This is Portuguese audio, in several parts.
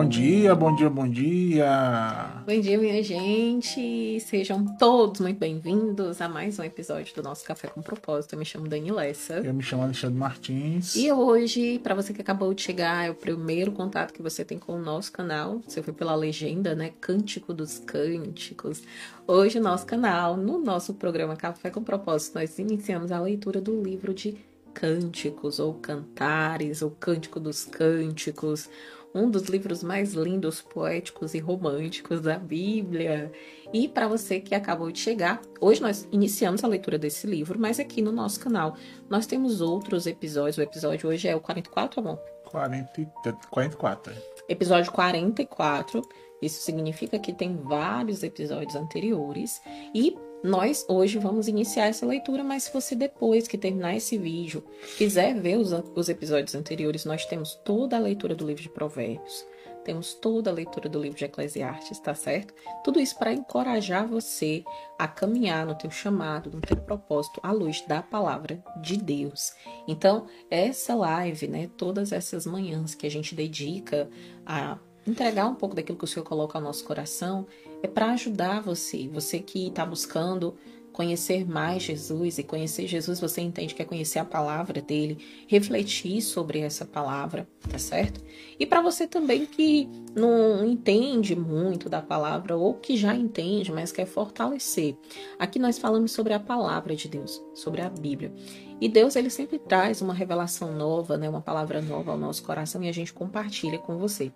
Bom dia, bom dia, bom dia. Bom dia, minha gente. Sejam todos muito bem-vindos a mais um episódio do nosso Café com Propósito. Eu me chamo Dani Lessa. Eu me chamo Alexandre Martins. E hoje, para você que acabou de chegar, é o primeiro contato que você tem com o nosso canal. Você foi pela legenda, né? Cântico dos Cânticos. Hoje, no nosso canal, no nosso programa Café com Propósito, nós iniciamos a leitura do livro de Cânticos, ou Cantares, ou Cântico dos Cânticos um dos livros mais lindos, poéticos e românticos da Bíblia. E para você que acabou de chegar, hoje nós iniciamos a leitura desse livro, mas aqui no nosso canal nós temos outros episódios. O episódio hoje é o 44, amor? 40, 44. Episódio 44. Isso significa que tem vários episódios anteriores. E nós hoje vamos iniciar essa leitura, mas se você depois que terminar esse vídeo quiser ver os, os episódios anteriores, nós temos toda a leitura do livro de Provérbios, temos toda a leitura do livro de Eclesiastes, tá certo? Tudo isso para encorajar você a caminhar no teu chamado, no teu propósito, à luz da palavra de Deus. Então, essa live, né, todas essas manhãs que a gente dedica a entregar um pouco daquilo que o Senhor coloca ao nosso coração, é para ajudar você, você que está buscando conhecer mais Jesus e conhecer Jesus, você entende que é conhecer a palavra dele, refletir sobre essa palavra, tá certo? E para você também que não entende muito da palavra ou que já entende, mas quer fortalecer. Aqui nós falamos sobre a palavra de Deus, sobre a Bíblia. E Deus ele sempre traz uma revelação nova, né, uma palavra nova ao nosso coração e a gente compartilha com você.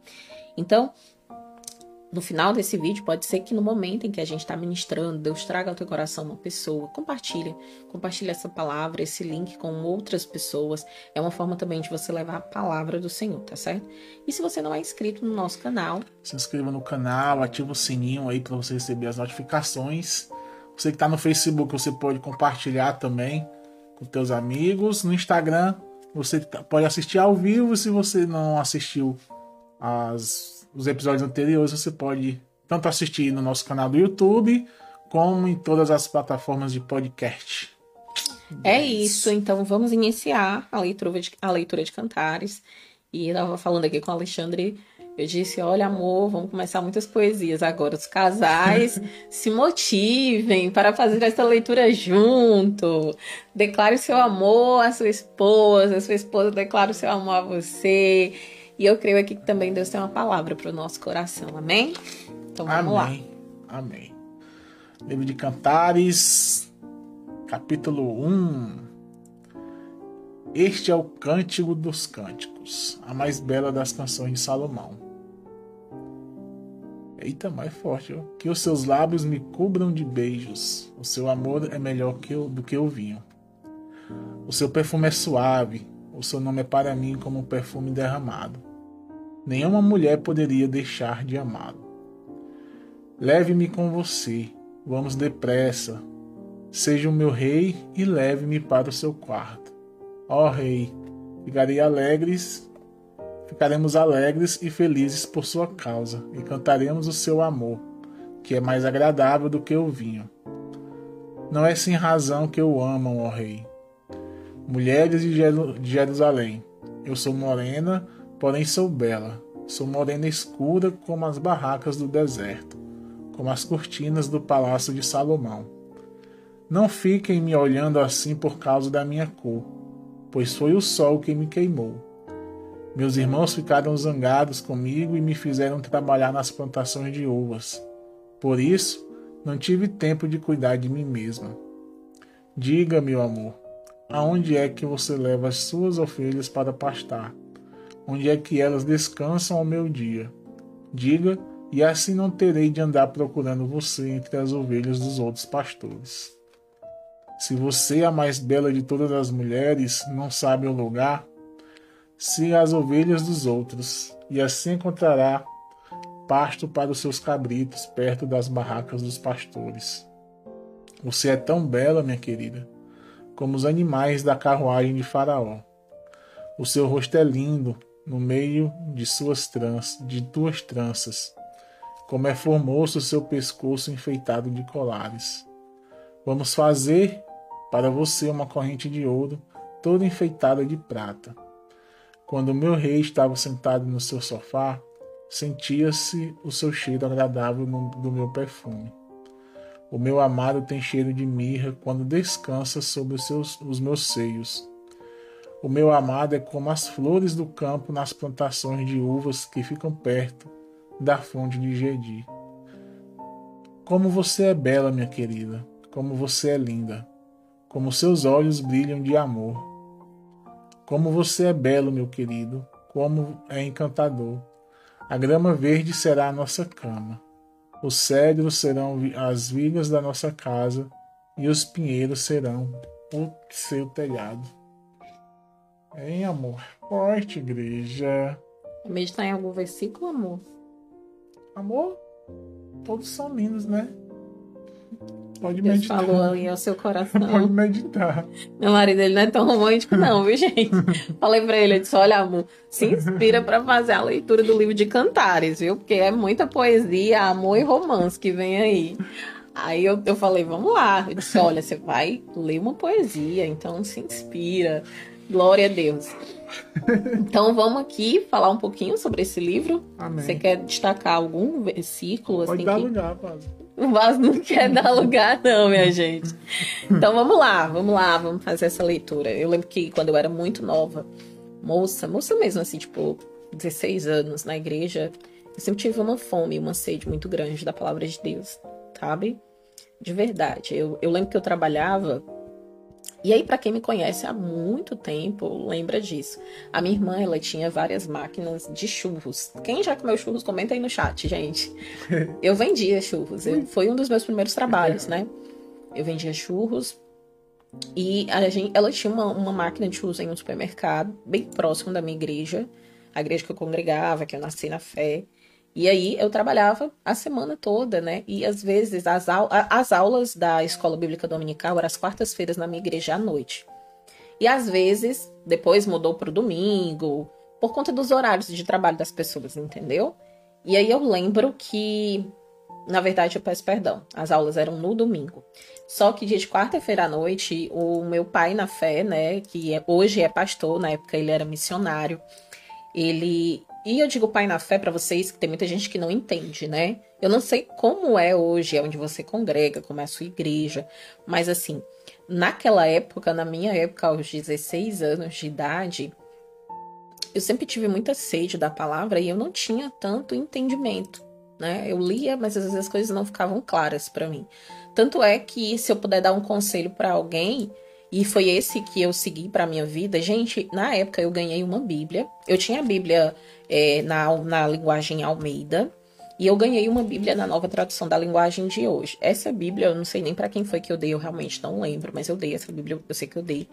Então, no final desse vídeo, pode ser que no momento em que a gente está ministrando, Deus traga ao teu coração uma pessoa, compartilha, compartilha essa palavra, esse link com outras pessoas. É uma forma também de você levar a palavra do Senhor, tá certo? E se você não é inscrito no nosso canal, se inscreva no canal, ativa o sininho aí para você receber as notificações. Você que está no Facebook, você pode compartilhar também com teus amigos. No Instagram, você pode assistir ao vivo. Se você não assistiu as, os episódios anteriores você pode tanto assistir no nosso canal do YouTube como em todas as plataformas de podcast. É isso, então vamos iniciar a leitura de, a leitura de cantares. E eu estava falando aqui com o Alexandre, eu disse: Olha, amor, vamos começar muitas poesias agora. Os casais se motivem para fazer essa leitura junto. Declare o seu amor à sua esposa, a sua esposa declara o seu amor a você. E eu creio aqui que também Deus tem uma palavra para o nosso coração. Amém? Então vamos Amém. lá. Amém. Livro de Cantares, capítulo 1. Este é o cântico dos cânticos, a mais bela das canções de Salomão. Eita, mais forte, ó. Que os seus lábios me cubram de beijos. O seu amor é melhor que o, do que o vinho. O seu perfume é suave, o seu nome é para mim como um perfume derramado. Nenhuma mulher poderia deixar de amá-lo. Leve-me com você, vamos depressa. Seja o meu rei e leve-me para o seu quarto. Ó rei, ficarei alegres, ficaremos alegres e felizes por sua causa, e cantaremos o seu amor, que é mais agradável do que o vinho. Não é sem razão que eu amo, ó rei Mulheres de Jerusalém, eu sou morena, porém sou bela. Sou morena escura como as barracas do deserto, como as cortinas do palácio de Salomão. Não fiquem me olhando assim por causa da minha cor, pois foi o sol que me queimou. Meus irmãos ficaram zangados comigo e me fizeram trabalhar nas plantações de uvas. Por isso, não tive tempo de cuidar de mim mesma. Diga, meu amor, Aonde é que você leva as suas ovelhas para pastar? Onde é que elas descansam ao meu dia? Diga, e assim não terei de andar procurando você entre as ovelhas dos outros pastores. Se você é a mais bela de todas as mulheres, não sabe o lugar, siga as ovelhas dos outros, e assim encontrará pasto para os seus cabritos perto das barracas dos pastores. Você é tão bela, minha querida, como os animais da carruagem de Faraó. O seu rosto é lindo no meio de suas tranças, de tuas tranças, como é formoso o seu pescoço enfeitado de colares. Vamos fazer para você uma corrente de ouro, toda enfeitada de prata. Quando o meu rei estava sentado no seu sofá, sentia-se o seu cheiro agradável do meu perfume. O meu amado tem cheiro de mirra quando descansa sobre os, seus, os meus seios. O meu amado é como as flores do campo nas plantações de uvas que ficam perto da fonte de Gedi. Como você é bela, minha querida, como você é linda, como seus olhos brilham de amor. Como você é belo, meu querido, como é encantador. A grama verde será a nossa cama. Os cedros serão as vigas da nossa casa e os pinheiros serão o seu telhado. Hein, amor? Forte, igreja. Meditar em algum versículo, amor? Amor? Todos são lindos, né? Pode Deus meditar. falou ali ao seu coração. Pode meditar. Meu marido, ele não é tão romântico, não, viu, gente? Falei pra ele, eu disse: olha, amor, se inspira pra fazer a leitura do livro de Cantares, viu? Porque é muita poesia, amor e romance que vem aí. Aí eu, eu falei, vamos lá. Eu disse, olha, você vai ler uma poesia, então se inspira. Glória a Deus. Então vamos aqui falar um pouquinho sobre esse livro. Amém. Você quer destacar algum versículo? Pode assim, dar que... lugar, Paz. O vaso não quer dar lugar, não, minha gente. Então vamos lá, vamos lá, vamos fazer essa leitura. Eu lembro que quando eu era muito nova, moça, moça mesmo, assim, tipo, 16 anos na igreja, eu sempre tive uma fome, uma sede muito grande da palavra de Deus, sabe? De verdade. Eu, eu lembro que eu trabalhava. E aí, para quem me conhece há muito tempo, lembra disso. A minha irmã, ela tinha várias máquinas de churros. Quem já comeu churros, comenta aí no chat, gente. Eu vendia churros. Eu, foi um dos meus primeiros trabalhos, né? Eu vendia churros. E a gente, ela tinha uma, uma máquina de churros em um supermercado, bem próximo da minha igreja. A igreja que eu congregava, que eu nasci na fé. E aí eu trabalhava a semana toda, né? E às vezes as, as aulas da escola bíblica dominical eram às quartas-feiras na minha igreja à noite. E às vezes, depois mudou para o domingo, por conta dos horários de trabalho das pessoas, entendeu? E aí eu lembro que, na verdade, eu peço perdão, as aulas eram no domingo. Só que dia de quarta-feira à noite, o meu pai na fé, né, que é, hoje é pastor, na época ele era missionário, ele e eu digo pai na fé para vocês, que tem muita gente que não entende, né? Eu não sei como é hoje, é onde você congrega, como é a sua igreja, mas assim, naquela época, na minha época, aos 16 anos de idade, eu sempre tive muita sede da palavra e eu não tinha tanto entendimento, né? Eu lia, mas às vezes as coisas não ficavam claras para mim. Tanto é que se eu puder dar um conselho para alguém, e foi esse que eu segui para minha vida. Gente, na época eu ganhei uma Bíblia. Eu tinha a Bíblia é, na, na linguagem Almeida. E eu ganhei uma Bíblia na nova tradução da linguagem de hoje. Essa Bíblia, eu não sei nem para quem foi que eu dei, eu realmente não lembro, mas eu dei essa Bíblia, eu sei que eu dei.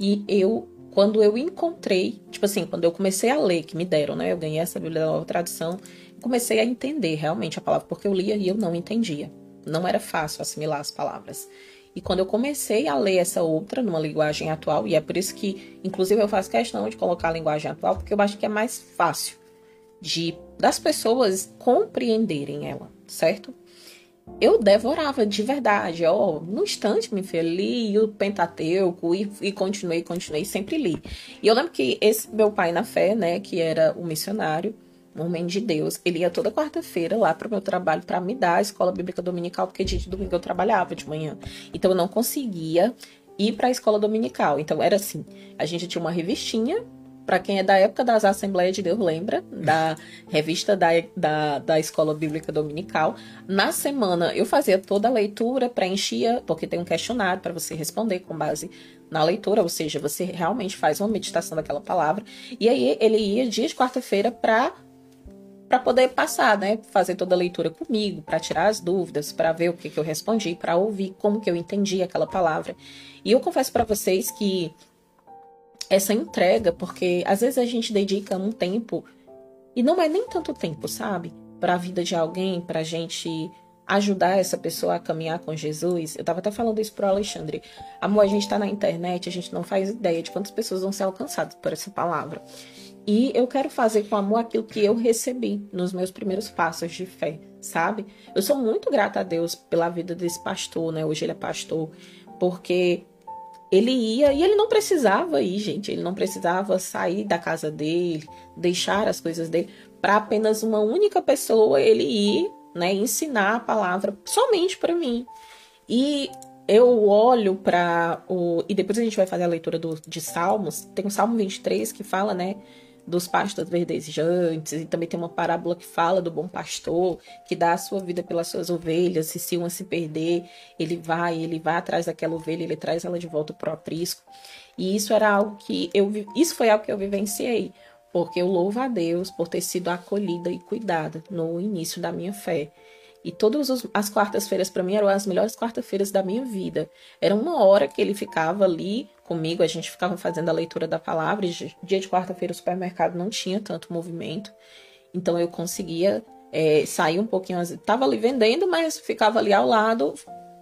E eu, quando eu encontrei, tipo assim, quando eu comecei a ler, que me deram, né? Eu ganhei essa Bíblia da nova tradução, comecei a entender realmente a palavra, porque eu lia e eu não entendia. Não era fácil assimilar as palavras. E quando eu comecei a ler essa outra numa linguagem atual, e é por isso que, inclusive, eu faço questão de colocar a linguagem atual, porque eu acho que é mais fácil de das pessoas compreenderem ela, certo? Eu devorava de verdade, ó, no instante me fez, li o Pentateuco e, e continuei, continuei, sempre li. E eu lembro que esse meu pai na fé, né, que era o missionário, um homem de Deus, ele ia toda quarta-feira lá para o meu trabalho para me dar a escola bíblica dominical, porque dia de domingo eu trabalhava de manhã. Então eu não conseguia ir para a escola dominical. Então era assim: a gente tinha uma revistinha. Para quem é da época das Assembleias de Deus, lembra? Da revista da, da, da Escola Bíblica Dominical. Na semana eu fazia toda a leitura, preenchia, porque tem um questionário para você responder com base na leitura, ou seja, você realmente faz uma meditação daquela palavra. E aí ele ia dia de quarta-feira para para poder passar, né, fazer toda a leitura comigo, para tirar as dúvidas, para ver o que, que eu respondi, para ouvir como que eu entendi aquela palavra. E eu confesso para vocês que essa entrega, porque às vezes a gente dedica um tempo e não é nem tanto tempo, sabe, para a vida de alguém, para a gente ajudar essa pessoa a caminhar com Jesus. Eu tava até falando isso pro Alexandre. Amor, a gente tá na internet, a gente não faz ideia de quantas pessoas vão ser alcançadas por essa palavra. E eu quero fazer com amor aquilo que eu recebi nos meus primeiros passos de fé, sabe? Eu sou muito grata a Deus pela vida desse pastor, né? Hoje ele é pastor, porque ele ia e ele não precisava ir, gente. Ele não precisava sair da casa dele, deixar as coisas dele para apenas uma única pessoa ele ir, né, ensinar a palavra somente para mim. E eu olho para o e depois a gente vai fazer a leitura do, de Salmos. Tem o Salmo 23 que fala, né, dos pastos verdejantes, e também tem uma parábola que fala do bom pastor, que dá a sua vida pelas suas ovelhas, e se uma se perder, ele vai, ele vai atrás daquela ovelha, ele traz ela de volta pro aprisco. E isso era algo que eu isso foi algo que eu vivenciei, porque eu louvo a Deus por ter sido acolhida e cuidada no início da minha fé. E todas as quartas-feiras para mim eram as melhores quartas-feiras da minha vida. Era uma hora que ele ficava ali comigo, a gente ficava fazendo a leitura da palavra. E dia de quarta-feira o supermercado não tinha tanto movimento, então eu conseguia é, sair um pouquinho. Tava ali vendendo, mas ficava ali ao lado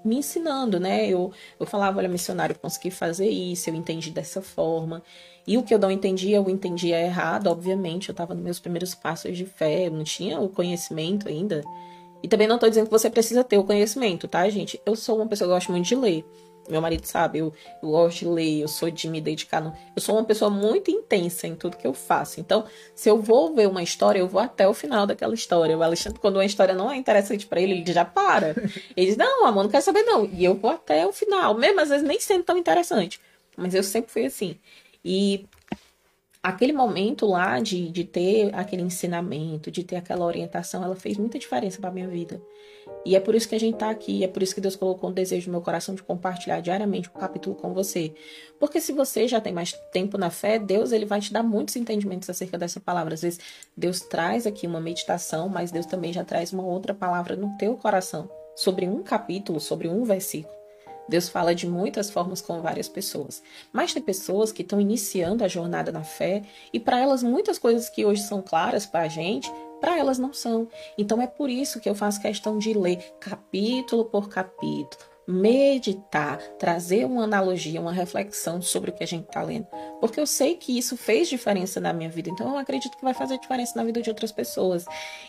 me ensinando, né? Eu, eu falava, olha, missionário, eu consegui fazer isso, eu entendi dessa forma. E o que eu não entendia, eu entendia errado, obviamente. Eu estava nos meus primeiros passos de fé, eu não tinha o conhecimento ainda. E também não estou dizendo que você precisa ter o conhecimento, tá, gente? Eu sou uma pessoa que gosta muito de ler. Meu marido sabe, eu, eu gosto de ler, eu sou de me dedicar. No... Eu sou uma pessoa muito intensa em tudo que eu faço. Então, se eu vou ver uma história, eu vou até o final daquela história. O Alexandre, quando uma história não é interessante para ele, ele já para. Ele diz: Não, amor, não quero saber, não. E eu vou até o final, mesmo às vezes nem sendo tão interessante. Mas eu sempre fui assim. E aquele momento lá de, de ter aquele ensinamento, de ter aquela orientação, ela fez muita diferença para minha vida. E é por isso que a gente está aqui, é por isso que Deus colocou um desejo no meu coração de compartilhar diariamente o um capítulo com você. Porque se você já tem mais tempo na fé, Deus ele vai te dar muitos entendimentos acerca dessa palavra. Às vezes Deus traz aqui uma meditação, mas Deus também já traz uma outra palavra no teu coração sobre um capítulo, sobre um versículo. Deus fala de muitas formas com várias pessoas. Mas tem pessoas que estão iniciando a jornada na fé e para elas muitas coisas que hoje são claras para a gente, para elas não são. Então é por isso que eu faço questão de ler capítulo por capítulo, meditar, trazer uma analogia, uma reflexão sobre o que a gente está lendo. Porque eu sei que isso fez diferença na minha vida, então eu acredito que vai fazer diferença na vida de outras pessoas.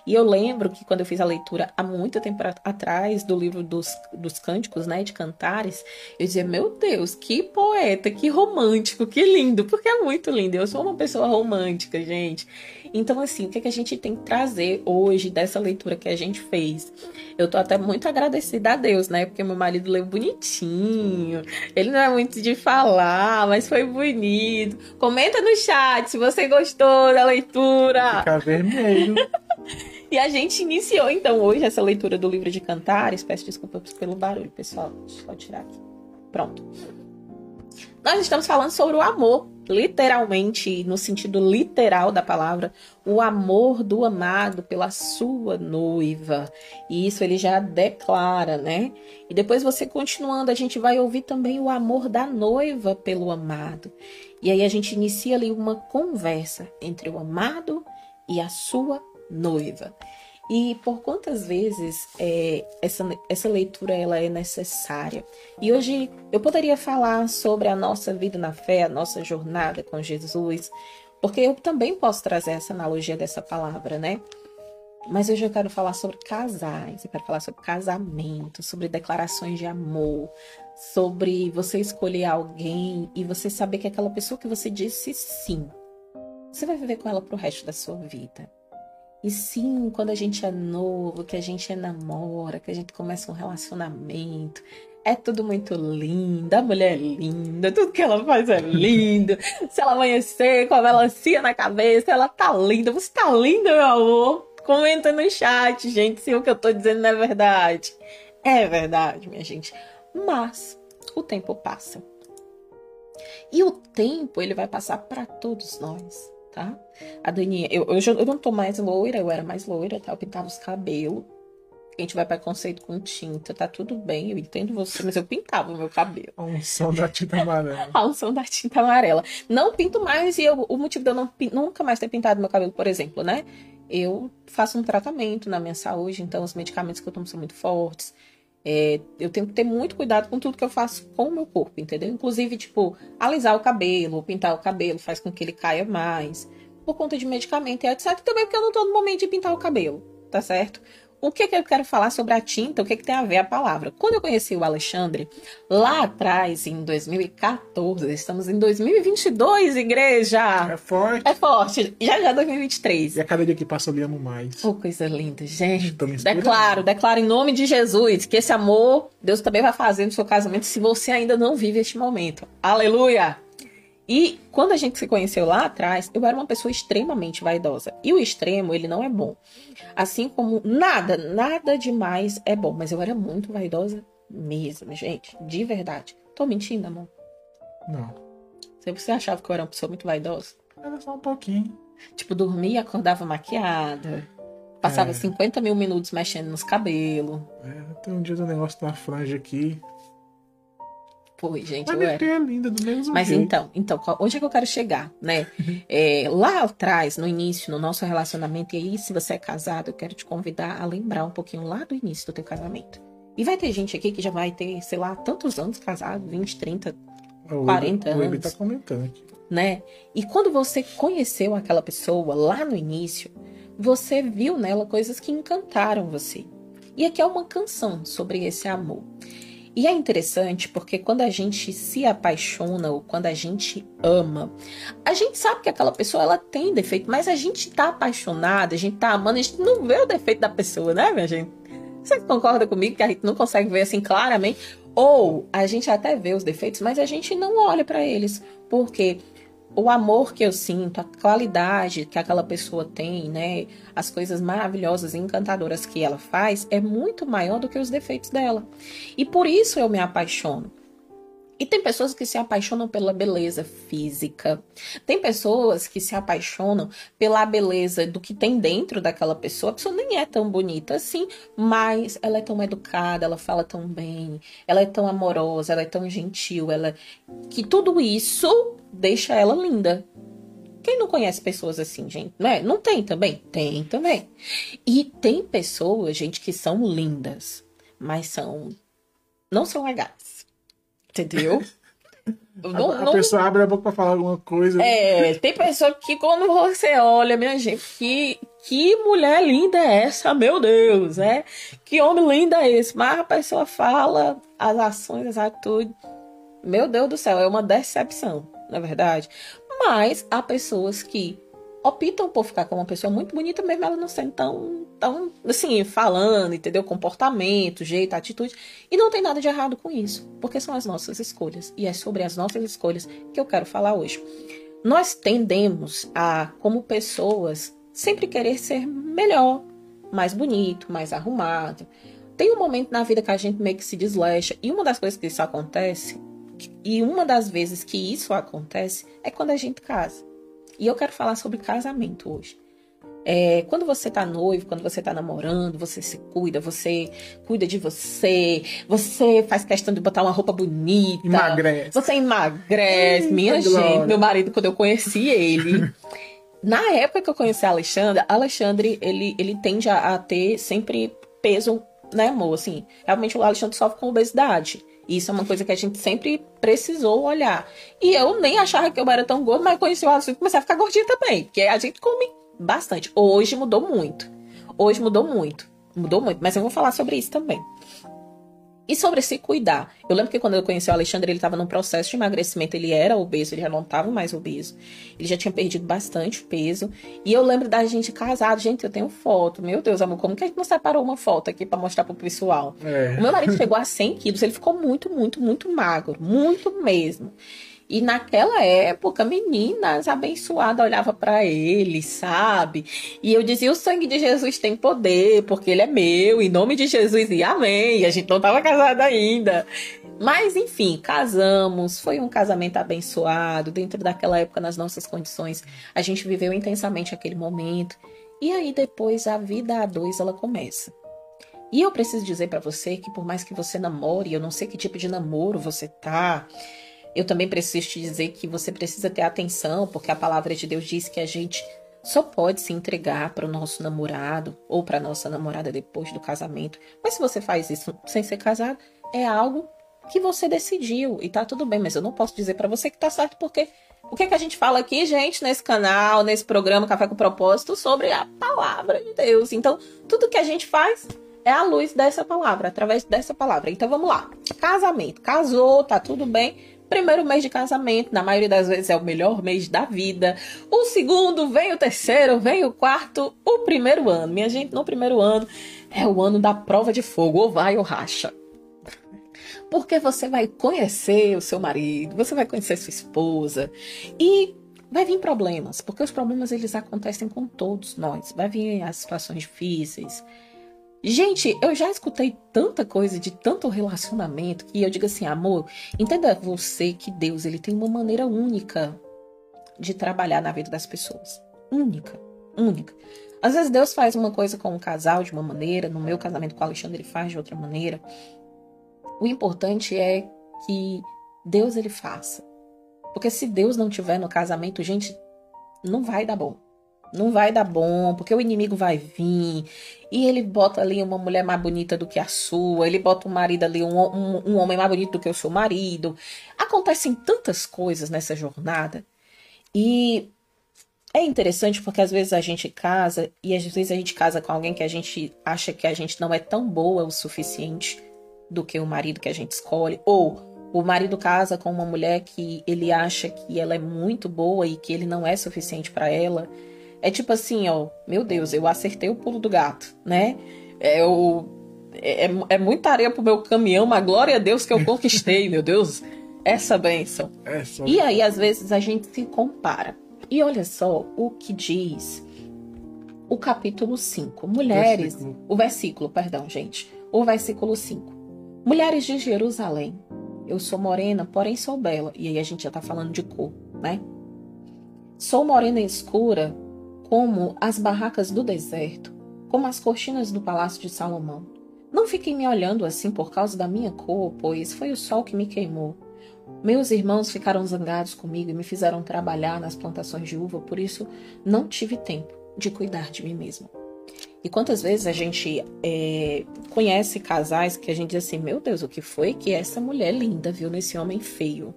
E eu lembro que quando eu fiz a leitura há muito tempo atrás do livro dos, dos cânticos, né, de cantares, eu dizia, meu Deus, que poeta, que romântico, que lindo, porque é muito lindo. Eu sou uma pessoa romântica, gente. Então, assim, o que, é que a gente tem que trazer hoje dessa leitura que a gente fez? Eu tô até muito agradecida a Deus, né? Porque meu marido leu bonitinho. Ele não é muito de falar, mas foi bonito. Comenta no chat se você gostou da leitura. Fica vermelho. e a gente iniciou, então, hoje essa leitura do livro de Cantares. Peço desculpas pelo barulho, pessoal. Deixa eu tirar aqui. Pronto. Nós estamos falando sobre o amor literalmente, no sentido literal da palavra, o amor do amado pela sua noiva. E isso ele já declara, né? E depois você continuando, a gente vai ouvir também o amor da noiva pelo amado. E aí a gente inicia ali uma conversa entre o amado e a sua noiva. E por quantas vezes é, essa, essa leitura ela é necessária? E hoje eu poderia falar sobre a nossa vida na fé, a nossa jornada com Jesus, porque eu também posso trazer essa analogia dessa palavra, né? Mas hoje eu quero falar sobre casais, eu quero falar sobre casamento, sobre declarações de amor, sobre você escolher alguém e você saber que aquela pessoa que você disse sim, você vai viver com ela pro resto da sua vida. E sim, quando a gente é novo, que a gente enamora, que a gente começa um relacionamento, é tudo muito lindo, a mulher é linda, tudo que ela faz é lindo. Se ela amanhecer com a melancia na cabeça, ela tá linda. Você tá linda, meu amor? Comenta no chat, gente, se o que eu tô dizendo não é verdade. É verdade, minha gente. Mas o tempo passa. E o tempo, ele vai passar para todos nós tá? A Daniela, eu, eu, eu não tô mais loira, eu era mais loira, tá? Eu pintava os cabelos. A gente vai preconceito com tinta, tá tudo bem, eu entendo você, mas eu pintava o meu cabelo. A unção da tinta amarela. A unção da tinta amarela. Não pinto mais e eu, o motivo de eu não, nunca mais ter pintado meu cabelo, por exemplo, né? Eu faço um tratamento na minha saúde, então os medicamentos que eu tomo são muito fortes. É, eu tenho que ter muito cuidado com tudo que eu faço com o meu corpo, entendeu? Inclusive, tipo, alisar o cabelo, pintar o cabelo, faz com que ele caia mais, por conta de medicamento e etc. Também porque eu não tô no momento de pintar o cabelo, tá certo? O que, que eu quero falar sobre a tinta, o que, que tem a ver a palavra. Quando eu conheci o Alexandre, lá atrás, em 2014, estamos em 2022, igreja! É forte. É forte, já já 2023. E a cada dia que passa eu lhe amo mais. Oh, coisa linda, gente. Inspirando. Declaro, declaro em nome de Jesus que esse amor Deus também vai fazer no seu casamento se você ainda não vive este momento. Aleluia! E quando a gente se conheceu lá atrás, eu era uma pessoa extremamente vaidosa. E o extremo, ele não é bom. Assim como nada, nada demais é bom. Mas eu era muito vaidosa mesmo, gente. De verdade. Tô mentindo, amor? Não. Você achava que eu era uma pessoa muito vaidosa? Era só um pouquinho. Tipo, dormia e acordava maquiada. Passava É. 50 mil minutos mexendo nos cabelos. É, tem um dia do negócio da franja aqui. Pô, gente, minha era. é linda do mesmo Mas jeito. então, então, onde é que eu quero chegar, né? É, lá atrás, no início, no nosso relacionamento, e aí, se você é casado, eu quero te convidar a lembrar um pouquinho lá do início do teu casamento. E vai ter gente aqui que já vai ter, sei lá, tantos anos casado, 20, 30, O 40 Web- O anos. tá comentando aqui. né? E quando você conheceu aquela pessoa lá no início, você viu nela coisas que encantaram você. E aqui é uma canção sobre esse amor. E é interessante porque quando a gente se apaixona ou quando a gente ama, a gente sabe que aquela pessoa ela tem defeito, mas a gente tá apaixonada, a gente tá amando, a gente não vê o defeito da pessoa, né, minha gente? Você concorda comigo que a gente não consegue ver assim claramente? Ou a gente até vê os defeitos, mas a gente não olha pra eles, porque o amor que eu sinto, a qualidade que aquela pessoa tem, né, as coisas maravilhosas e encantadoras que ela faz é muito maior do que os defeitos dela. E por isso eu me apaixono. E tem pessoas que se apaixonam pela beleza física. Tem pessoas que se apaixonam pela beleza do que tem dentro daquela pessoa. A pessoa nem é tão bonita assim, mas ela é tão educada, ela fala tão bem, ela é tão amorosa, ela é tão gentil, ela que tudo isso deixa ela linda. Quem não conhece pessoas assim, gente? Né? Não tem também? Tem também. E tem pessoas, gente, que são lindas, mas são não são legais. Entendeu? Não- a, a não- pessoa abre a boca pra falar alguma coisa. é, tem pessoa que quando você olha, minha gente, que, que mulher linda é essa, meu Deus, é? Que homem lindo é esse? Mas a pessoa fala as ações, as atitudes. Meu Deus do céu, é uma decepção, na verdade. Mas há pessoas que optam por ficar com uma pessoa muito bonita, mesmo ela não sendo tão, tão assim, falando, entendeu? Comportamento, jeito, atitude. E não tem nada de errado com isso, porque são as nossas escolhas. E é sobre as nossas escolhas que eu quero falar hoje. Nós tendemos a, como pessoas, sempre querer ser melhor, mais bonito, mais arrumado. Tem um momento na vida que a gente meio que se desleixa, e uma das coisas que isso acontece, e uma das vezes que isso acontece, é quando a gente casa. E eu quero falar sobre casamento hoje. É, quando você tá noivo, quando você tá namorando, você se cuida, você cuida de você, você faz questão de botar uma roupa bonita. Emagrece. Você emagrece, Eita, minha Glória. gente. Meu marido, quando eu conheci ele. na época que eu conheci a Alexandre, Alexandre, ele, ele tende a, a ter sempre peso, né, amor? Assim, realmente o Alexandre sofre com obesidade. Isso é uma coisa que a gente sempre precisou olhar. E eu nem achava que eu era tão gordo, mas conheci o Alexandre e comecei a ficar gordinha também. Porque a gente come bastante. Hoje mudou muito. Hoje mudou muito. Mudou muito. Mas eu vou falar sobre isso também. E sobre se cuidar. Eu lembro que quando eu conheci o Alexandre, ele estava num processo de emagrecimento. Ele era obeso, ele já não estava mais obeso. Ele já tinha perdido bastante peso. E eu lembro da gente casado. Gente, eu tenho foto. Meu Deus, amor, como que a gente não separou uma foto aqui para mostrar pro pessoal? É. O meu marido chegou a 100 quilos. Ele ficou muito, muito, muito magro. Muito mesmo. E naquela época, meninas abençoadas olhava para ele, sabe? E eu dizia: o sangue de Jesus tem poder, porque ele é meu, em nome de Jesus, e amém. E a gente não estava casada ainda. Mas enfim, casamos, foi um casamento abençoado, dentro daquela época, nas nossas condições. A gente viveu intensamente aquele momento. E aí depois a vida a dois ela começa. E eu preciso dizer para você que por mais que você namore, eu não sei que tipo de namoro você tá, eu também preciso te dizer que você precisa ter atenção, porque a palavra de Deus diz que a gente só pode se entregar para o nosso namorado ou para nossa namorada depois do casamento. Mas se você faz isso sem ser casado, é algo que você decidiu e tá tudo bem, mas eu não posso dizer para você que tá certo porque O que, é que a gente fala aqui, gente, nesse canal, nesse programa Café com Propósito, sobre a palavra de Deus. Então, tudo que a gente faz é a luz dessa palavra, através dessa palavra. Então, vamos lá. Casamento. Casou, tá tudo bem. Primeiro mês de casamento, na maioria das vezes é o melhor mês da vida. O segundo, vem o terceiro, vem o quarto, o primeiro ano. Minha gente, no primeiro ano é o ano da prova de fogo, ou vai ou racha. Porque você vai conhecer o seu marido, você vai conhecer sua esposa e vai vir problemas, porque os problemas eles acontecem com todos nós. Vai vir as situações difíceis. Gente, eu já escutei tanta coisa de tanto relacionamento que eu digo assim, amor, entenda você que Deus ele tem uma maneira única de trabalhar na vida das pessoas. Única, única. Às vezes Deus faz uma coisa com um casal de uma maneira, no meu casamento com o Alexandre ele faz de outra maneira. O importante é que Deus ele faça. Porque se Deus não tiver no casamento, gente, não vai dar bom. Não vai dar bom, porque o inimigo vai vir e ele bota ali uma mulher mais bonita do que a sua, ele bota um marido ali, um, um, um homem mais bonito do que o seu marido. Acontecem tantas coisas nessa jornada e é interessante porque às vezes a gente casa e às vezes a gente casa com alguém que a gente acha que a gente não é tão boa o suficiente do que o marido que a gente escolhe, ou o marido casa com uma mulher que ele acha que ela é muito boa e que ele não é suficiente para ela. É tipo assim, ó, meu Deus, eu acertei o pulo do gato, né? É, o, é, é, é muita areia pro meu caminhão, mas glória a Deus que eu conquistei, meu Deus, essa benção. É. E aí, às vezes, a gente se compara. E olha só o que diz o capítulo 5. Mulheres. Versículo. O versículo, perdão, gente. O versículo 5. Mulheres de Jerusalém, eu sou morena, porém sou bela. E aí a gente já tá falando de cor, né? Sou morena escura, como as barracas do deserto, como as cortinas do palácio de Salomão. Não fiquem me olhando assim por causa da minha cor, pois foi o sol que me queimou. Meus irmãos ficaram zangados comigo e me fizeram trabalhar nas plantações de uva, por isso não tive tempo de cuidar de mim mesma. E quantas vezes a gente é, conhece casais que a gente diz assim: Meu Deus, o que foi que essa mulher linda viu nesse homem feio?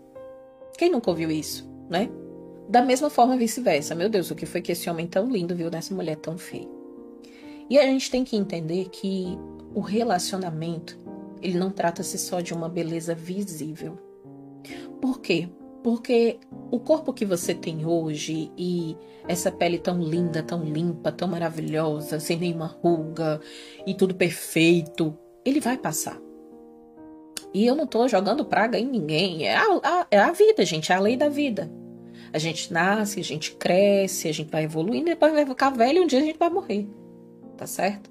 Quem nunca ouviu isso, né? Da mesma forma, vice-versa. Meu Deus, o que foi que esse homem tão lindo viu nessa mulher tão feia? E a gente tem que entender que o relacionamento, ele não trata-se só de uma beleza visível. Por quê? Porque o corpo que você tem hoje e essa pele tão linda, tão limpa, tão maravilhosa, sem nenhuma ruga e tudo perfeito, ele vai passar. E eu não tô jogando praga em ninguém. É a, a, é a vida, gente, é a lei da vida. A gente nasce, a gente cresce, a gente vai evoluindo, depois vai ficar velho e um dia a gente vai morrer. Tá certo?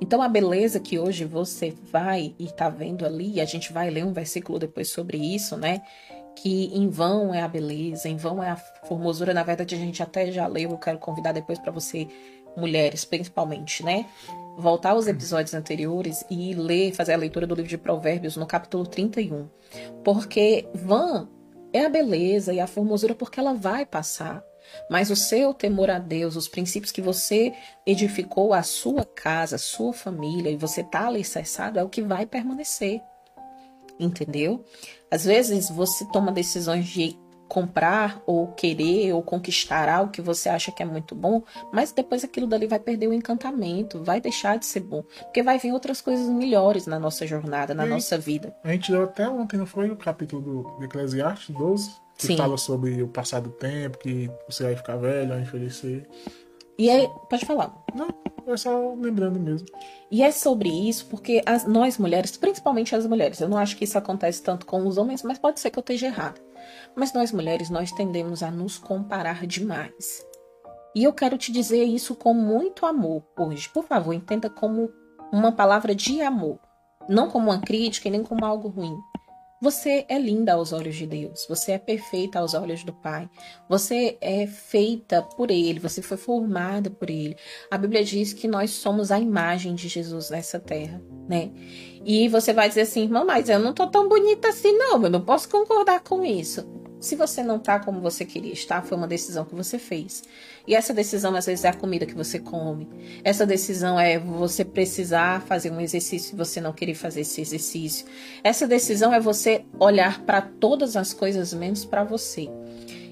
Então a beleza que hoje você vai e tá vendo ali, a gente vai ler um versículo depois sobre isso, né? que em vão é a beleza, em vão é a formosura. Na verdade, a gente até já leu, eu quero convidar depois para você, mulheres principalmente, né? Voltar aos episódios anteriores e ler, fazer a leitura do livro de Provérbios no capítulo 31. Porque vã é a beleza e a formosura porque ela vai passar. Mas o seu temor a Deus, os princípios que você edificou a sua casa, a sua família, e você está alicerçado, é o que vai permanecer entendeu? Às vezes você toma decisões de comprar ou querer ou conquistar algo que você acha que é muito bom, mas depois aquilo dali vai perder o encantamento, vai deixar de ser bom, porque vai vir outras coisas melhores na nossa jornada, na e nossa vida. A gente deu até ontem, não foi o capítulo do Eclesiastes 12, que Sim. fala sobre o passar do tempo, que você vai ficar velho, vai envelhecer. E aí, pode falar. Não, é só lembrando mesmo. E é sobre isso porque as, nós mulheres, principalmente as mulheres, eu não acho que isso acontece tanto com os homens, mas pode ser que eu esteja errada. Mas nós mulheres, nós tendemos a nos comparar demais. E eu quero te dizer isso com muito amor hoje. Por favor, entenda como uma palavra de amor, não como uma crítica e nem como algo ruim. Você é linda aos olhos de Deus, você é perfeita aos olhos do Pai, você é feita por Ele, você foi formada por Ele. A Bíblia diz que nós somos a imagem de Jesus nessa terra, né? E você vai dizer assim, irmã, mas eu não tô tão bonita assim, não, eu não posso concordar com isso. Se você não tá como você queria estar, foi uma decisão que você fez. E essa decisão, às vezes, é a comida que você come. Essa decisão é você precisar fazer um exercício e você não querer fazer esse exercício. Essa decisão é você olhar para todas as coisas menos para você.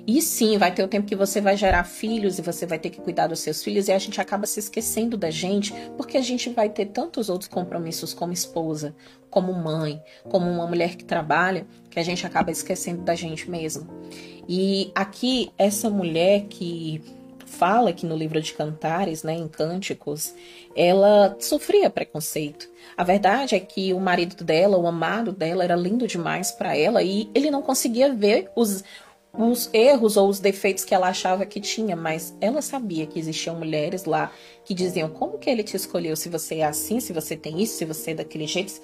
E sim, vai ter o tempo que você vai gerar filhos e você vai ter que cuidar dos seus filhos e a gente acaba se esquecendo da gente, porque a gente vai ter tantos outros compromissos como esposa, como mãe, como uma mulher que trabalha, que a gente acaba esquecendo da gente mesmo. E aqui essa mulher que fala aqui no livro de Cantares, né, em Cânticos, ela sofria preconceito. A verdade é que o marido dela, o amado dela, era lindo demais para ela e ele não conseguia ver os os erros ou os defeitos que ela achava que tinha, mas ela sabia que existiam mulheres lá que diziam: como que ele te escolheu se você é assim, se você tem isso, se você é daquele jeito.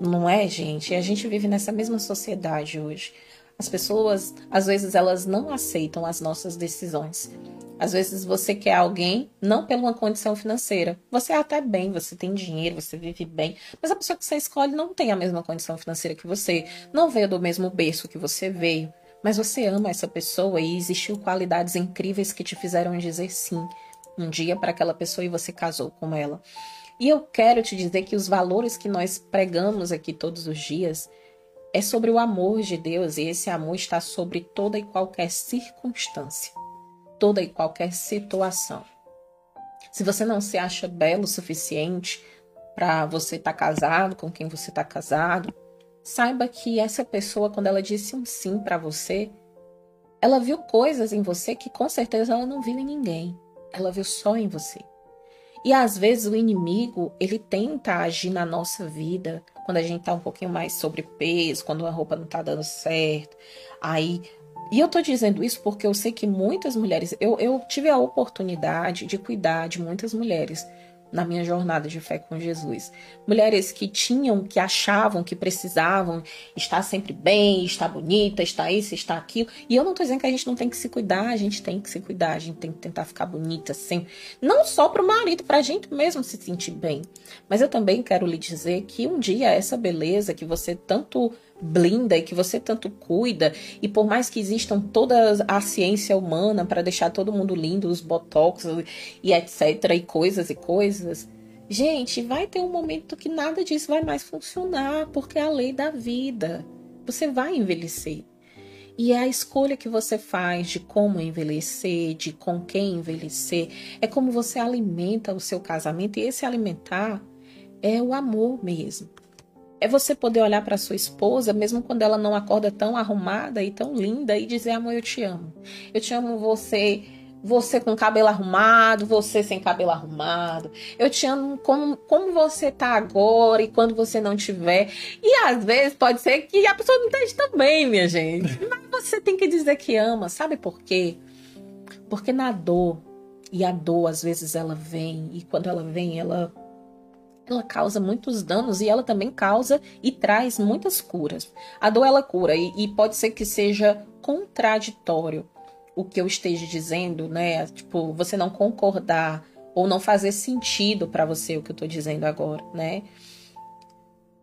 Não é, gente? A gente vive nessa mesma sociedade hoje. As pessoas, às vezes, elas não aceitam as nossas decisões. Às vezes você quer alguém não pela uma condição financeira. Você é até bem, você tem dinheiro, você vive bem, mas a pessoa que você escolhe não tem a mesma condição financeira que você, não veio do mesmo berço que você veio. Mas você ama essa pessoa e existiu qualidades incríveis que te fizeram dizer sim um dia para aquela pessoa e você casou com ela. E eu quero te dizer que os valores que nós pregamos aqui todos os dias é sobre o amor de Deus e esse amor está sobre toda e qualquer circunstância, toda e qualquer situação. Se você não se acha belo o suficiente para você estar tá casado com quem você está casado, Saiba que essa pessoa, quando ela disse um sim para você, ela viu coisas em você que com certeza ela não viu em ninguém. Ela viu só em você. E às vezes o inimigo, ele tenta agir na nossa vida quando a gente tá um pouquinho mais sobrepeso, quando a roupa não tá dando certo. Aí. E eu tô dizendo isso porque eu sei que muitas mulheres. Eu, eu tive a oportunidade de cuidar de muitas mulheres na minha jornada de fé com Jesus. Mulheres que tinham, que achavam que precisavam estar sempre bem, estar bonita, estar isso, estar aquilo. E eu não tô dizendo que a gente não tem que se cuidar, a gente tem que se cuidar, a gente tem que tentar ficar bonita sempre. Não só pro marido, pra gente mesmo se sentir bem. Mas eu também quero lhe dizer que um dia essa beleza que você tanto blinda e que você tanto cuida, e por mais que existam toda a ciência humana para deixar todo mundo lindo, os botox e etc, e coisas e coisas, gente, vai ter um momento que nada disso vai mais funcionar, porque é a lei da vida. Você vai envelhecer. E é a escolha que você faz de como envelhecer, de com quem envelhecer, é como você alimenta o seu casamento, e esse alimentar é o amor mesmo. É você poder olhar para sua esposa, mesmo quando ela não acorda tão arrumada e tão linda, e dizer: Amor, eu te amo. Eu te amo você você com cabelo arrumado, você sem cabelo arrumado. Eu te amo como, como você tá agora e quando você não tiver. E às vezes pode ser que a pessoa não esteja também, minha gente. Mas você tem que dizer que ama. Sabe por quê? Porque na dor, e a dor às vezes ela vem, e quando ela vem, ela ela causa muitos danos e ela também causa e traz muitas curas. A dor ela cura e, e pode ser que seja contraditório o que eu esteja dizendo, né? Tipo, você não concordar ou não fazer sentido para você o que eu tô dizendo agora, né?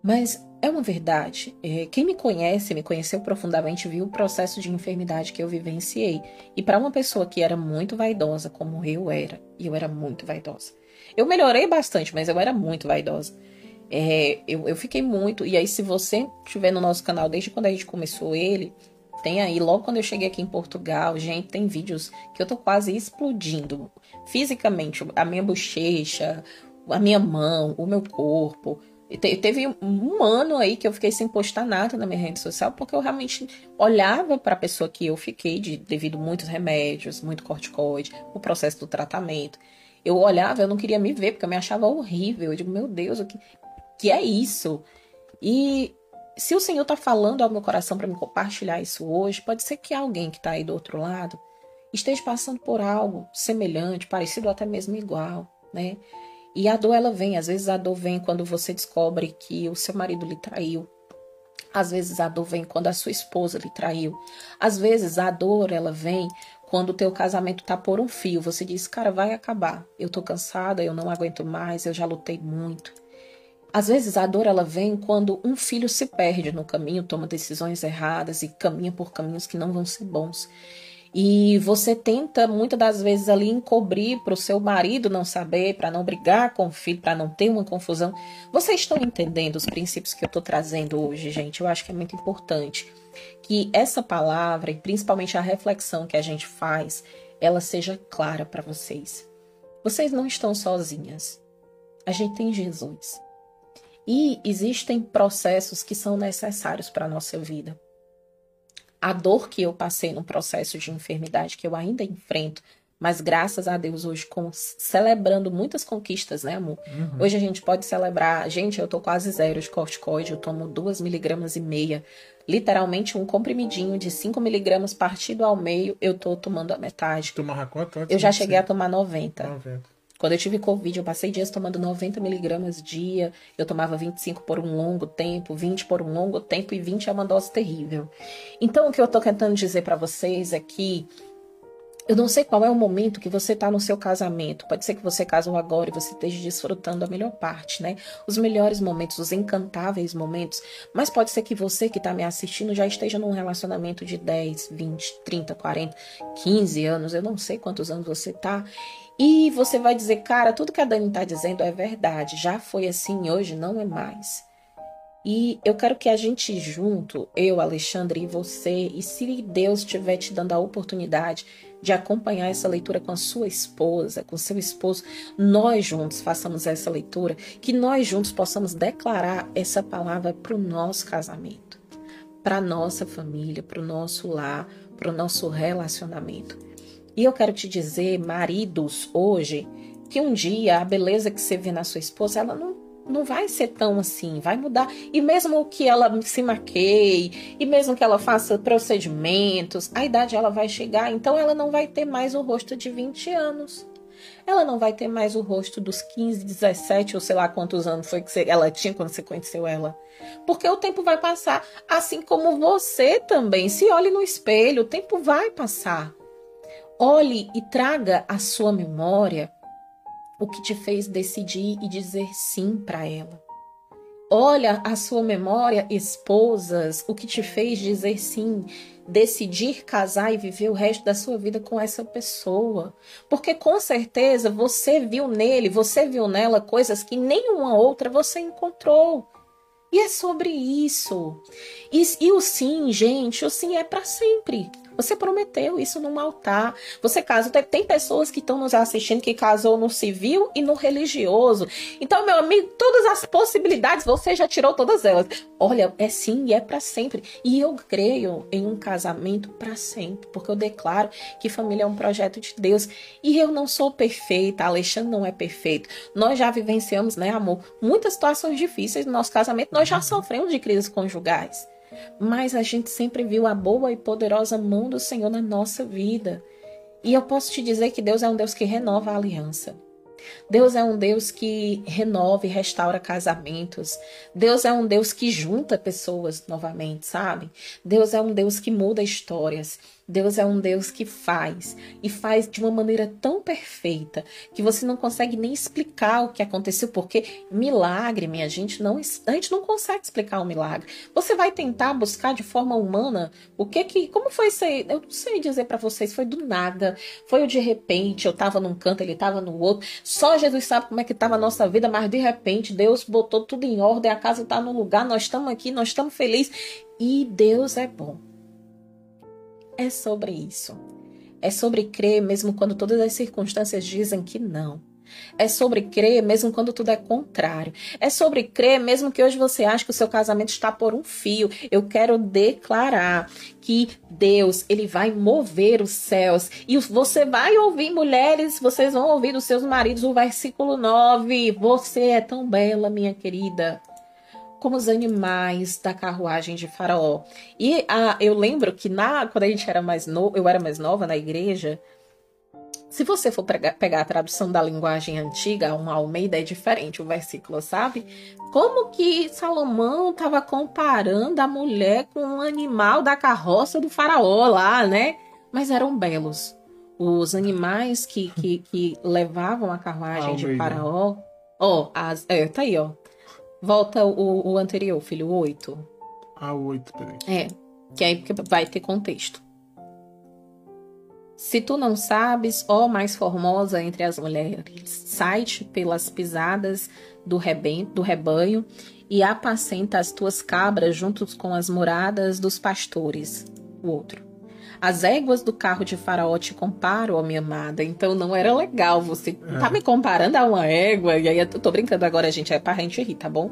Mas é uma verdade. É, quem me conhece, me conheceu profundamente, viu o processo de enfermidade que eu vivenciei. E para uma pessoa que era muito vaidosa, como eu era, e eu era muito vaidosa, eu melhorei bastante, mas eu era muito vaidosa. É, eu, eu fiquei muito. E aí, se você estiver no nosso canal desde quando a gente começou ele, tem aí, logo quando eu cheguei aqui em Portugal, gente, tem vídeos que eu tô quase explodindo fisicamente. A minha bochecha, a minha mão, o meu corpo. Te, teve um ano aí que eu fiquei sem postar nada na minha rede social, porque eu realmente olhava para a pessoa que eu fiquei, de, devido a muitos remédios, muito corticoide, o processo do tratamento. Eu olhava, eu não queria me ver, porque eu me achava horrível. Eu digo, meu Deus, o que, que é isso? E se o Senhor está falando ao meu coração para me compartilhar isso hoje, pode ser que alguém que está aí do outro lado esteja passando por algo semelhante, parecido ou até mesmo igual, né? E a dor ela vem, às vezes a dor vem quando você descobre que o seu marido lhe traiu. Às vezes a dor vem quando a sua esposa lhe traiu. Às vezes a dor ela vem quando o teu casamento tá por um fio, você diz, cara, vai acabar. Eu tô cansada, eu não aguento mais, eu já lutei muito. Às vezes a dor ela vem quando um filho se perde no caminho, toma decisões erradas e caminha por caminhos que não vão ser bons. E você tenta muitas das vezes ali encobrir para o seu marido não saber, para não brigar com o filho, para não ter uma confusão. Vocês estão entendendo os princípios que eu estou trazendo hoje, gente? Eu acho que é muito importante. Que essa palavra e principalmente a reflexão que a gente faz, ela seja clara para vocês. Vocês não estão sozinhas. A gente tem Jesus. E existem processos que são necessários para a nossa vida. A dor que eu passei no processo de enfermidade que eu ainda enfrento, mas graças a Deus hoje com, celebrando muitas conquistas, né, amor? Uhum. Hoje a gente pode celebrar, gente, eu tô quase zero de corticoide, eu tomo duas miligramas e meia, literalmente um comprimidinho de 5 miligramas partido ao meio, eu tô tomando a metade. Tomava quanto antes? Eu já cheguei a tomar 90. 90. Quando eu tive Covid, eu passei dias tomando 90 miligramas dia. Eu tomava 25 por um longo tempo, 20 por um longo tempo e 20 é uma dose terrível. Então, o que eu tô tentando dizer para vocês é que eu não sei qual é o momento que você está no seu casamento. Pode ser que você casou agora e você esteja desfrutando a melhor parte, né? Os melhores momentos, os encantáveis momentos. Mas pode ser que você que está me assistindo já esteja num relacionamento de 10, 20, 30, 40, 15 anos. Eu não sei quantos anos você está. E você vai dizer, cara, tudo que a Dani está dizendo é verdade. Já foi assim, hoje não é mais. E eu quero que a gente junto, eu, Alexandre e você, e se Deus estiver te dando a oportunidade de acompanhar essa leitura com a sua esposa, com seu esposo, nós juntos façamos essa leitura, que nós juntos possamos declarar essa palavra para o nosso casamento, para a nossa família, para o nosso lar, para o nosso relacionamento. E eu quero te dizer, maridos, hoje, que um dia a beleza que você vê na sua esposa, ela não não vai ser tão assim, vai mudar. E mesmo que ela se maqueie, e mesmo que ela faça procedimentos, a idade ela vai chegar, então ela não vai ter mais o rosto de 20 anos. Ela não vai ter mais o rosto dos 15, 17 ou sei lá quantos anos foi que ela tinha quando você conheceu ela. Porque o tempo vai passar, assim como você também. Se olhe no espelho, o tempo vai passar. Olhe e traga à sua memória o que te fez decidir e dizer sim para ela. Olha a sua memória, esposas, o que te fez dizer sim, decidir casar e viver o resto da sua vida com essa pessoa. Porque com certeza você viu nele, você viu nela coisas que nenhuma outra você encontrou. E é sobre isso. E, e o sim, gente, o sim é para sempre. Você prometeu isso num altar. Você casou. Tem pessoas que estão nos assistindo que casou no civil e no religioso. Então, meu amigo, todas as possibilidades, você já tirou todas elas. Olha, é sim e é para sempre. E eu creio em um casamento para sempre, porque eu declaro que família é um projeto de Deus. E eu não sou perfeita, Alexandre não é perfeito. Nós já vivenciamos, né, amor, muitas situações difíceis no nosso casamento. Nós já sofremos de crises conjugais mas a gente sempre viu a boa e poderosa mão do Senhor na nossa vida. E eu posso te dizer que Deus é um Deus que renova a aliança. Deus é um Deus que renova e restaura casamentos. Deus é um Deus que junta pessoas novamente, sabe? Deus é um Deus que muda histórias. Deus é um Deus que faz e faz de uma maneira tão perfeita que você não consegue nem explicar o que aconteceu, porque milagre, minha gente, não a gente não consegue explicar o um milagre. Você vai tentar buscar de forma humana o que que como foi isso aí? Eu não sei dizer para vocês, foi do nada, foi de repente, eu tava num canto, ele tava no outro. Só Jesus sabe como é que tava a nossa vida, mas de repente Deus botou tudo em ordem, a casa tá no lugar, nós estamos aqui, nós estamos felizes e Deus é bom é sobre isso. É sobre crer mesmo quando todas as circunstâncias dizem que não. É sobre crer mesmo quando tudo é contrário. É sobre crer mesmo que hoje você acha que o seu casamento está por um fio. Eu quero declarar que Deus, ele vai mover os céus. E você vai ouvir mulheres, vocês vão ouvir dos seus maridos o versículo 9. Você é tão bela, minha querida como os animais da carruagem de Faraó. E a, eu lembro que na quando a gente era mais novo, eu era mais nova na igreja. Se você for pegar, pegar a tradução da linguagem antiga, uma Almeida é diferente o versículo, sabe? Como que Salomão estava comparando a mulher com um animal da carroça do faraó lá, né? Mas eram belos. Os animais que, que, que levavam a carruagem Almeida. de Faraó. Ó, oh, as, é, tá aí, ó. Volta o, o anterior, filho, o 8. Ah, o 8, peraí. É, que aí vai ter contexto. Se tu não sabes, ó mais formosa entre as mulheres, sai-te pelas pisadas do rebanho, do rebanho e apacenta as tuas cabras juntos com as moradas dos pastores. O outro. As éguas do carro de Faraó te comparam, ó minha amada. Então não era legal você é. tá me comparando a uma égua. E aí eu tô brincando agora, gente, é pra gente rir, tá bom?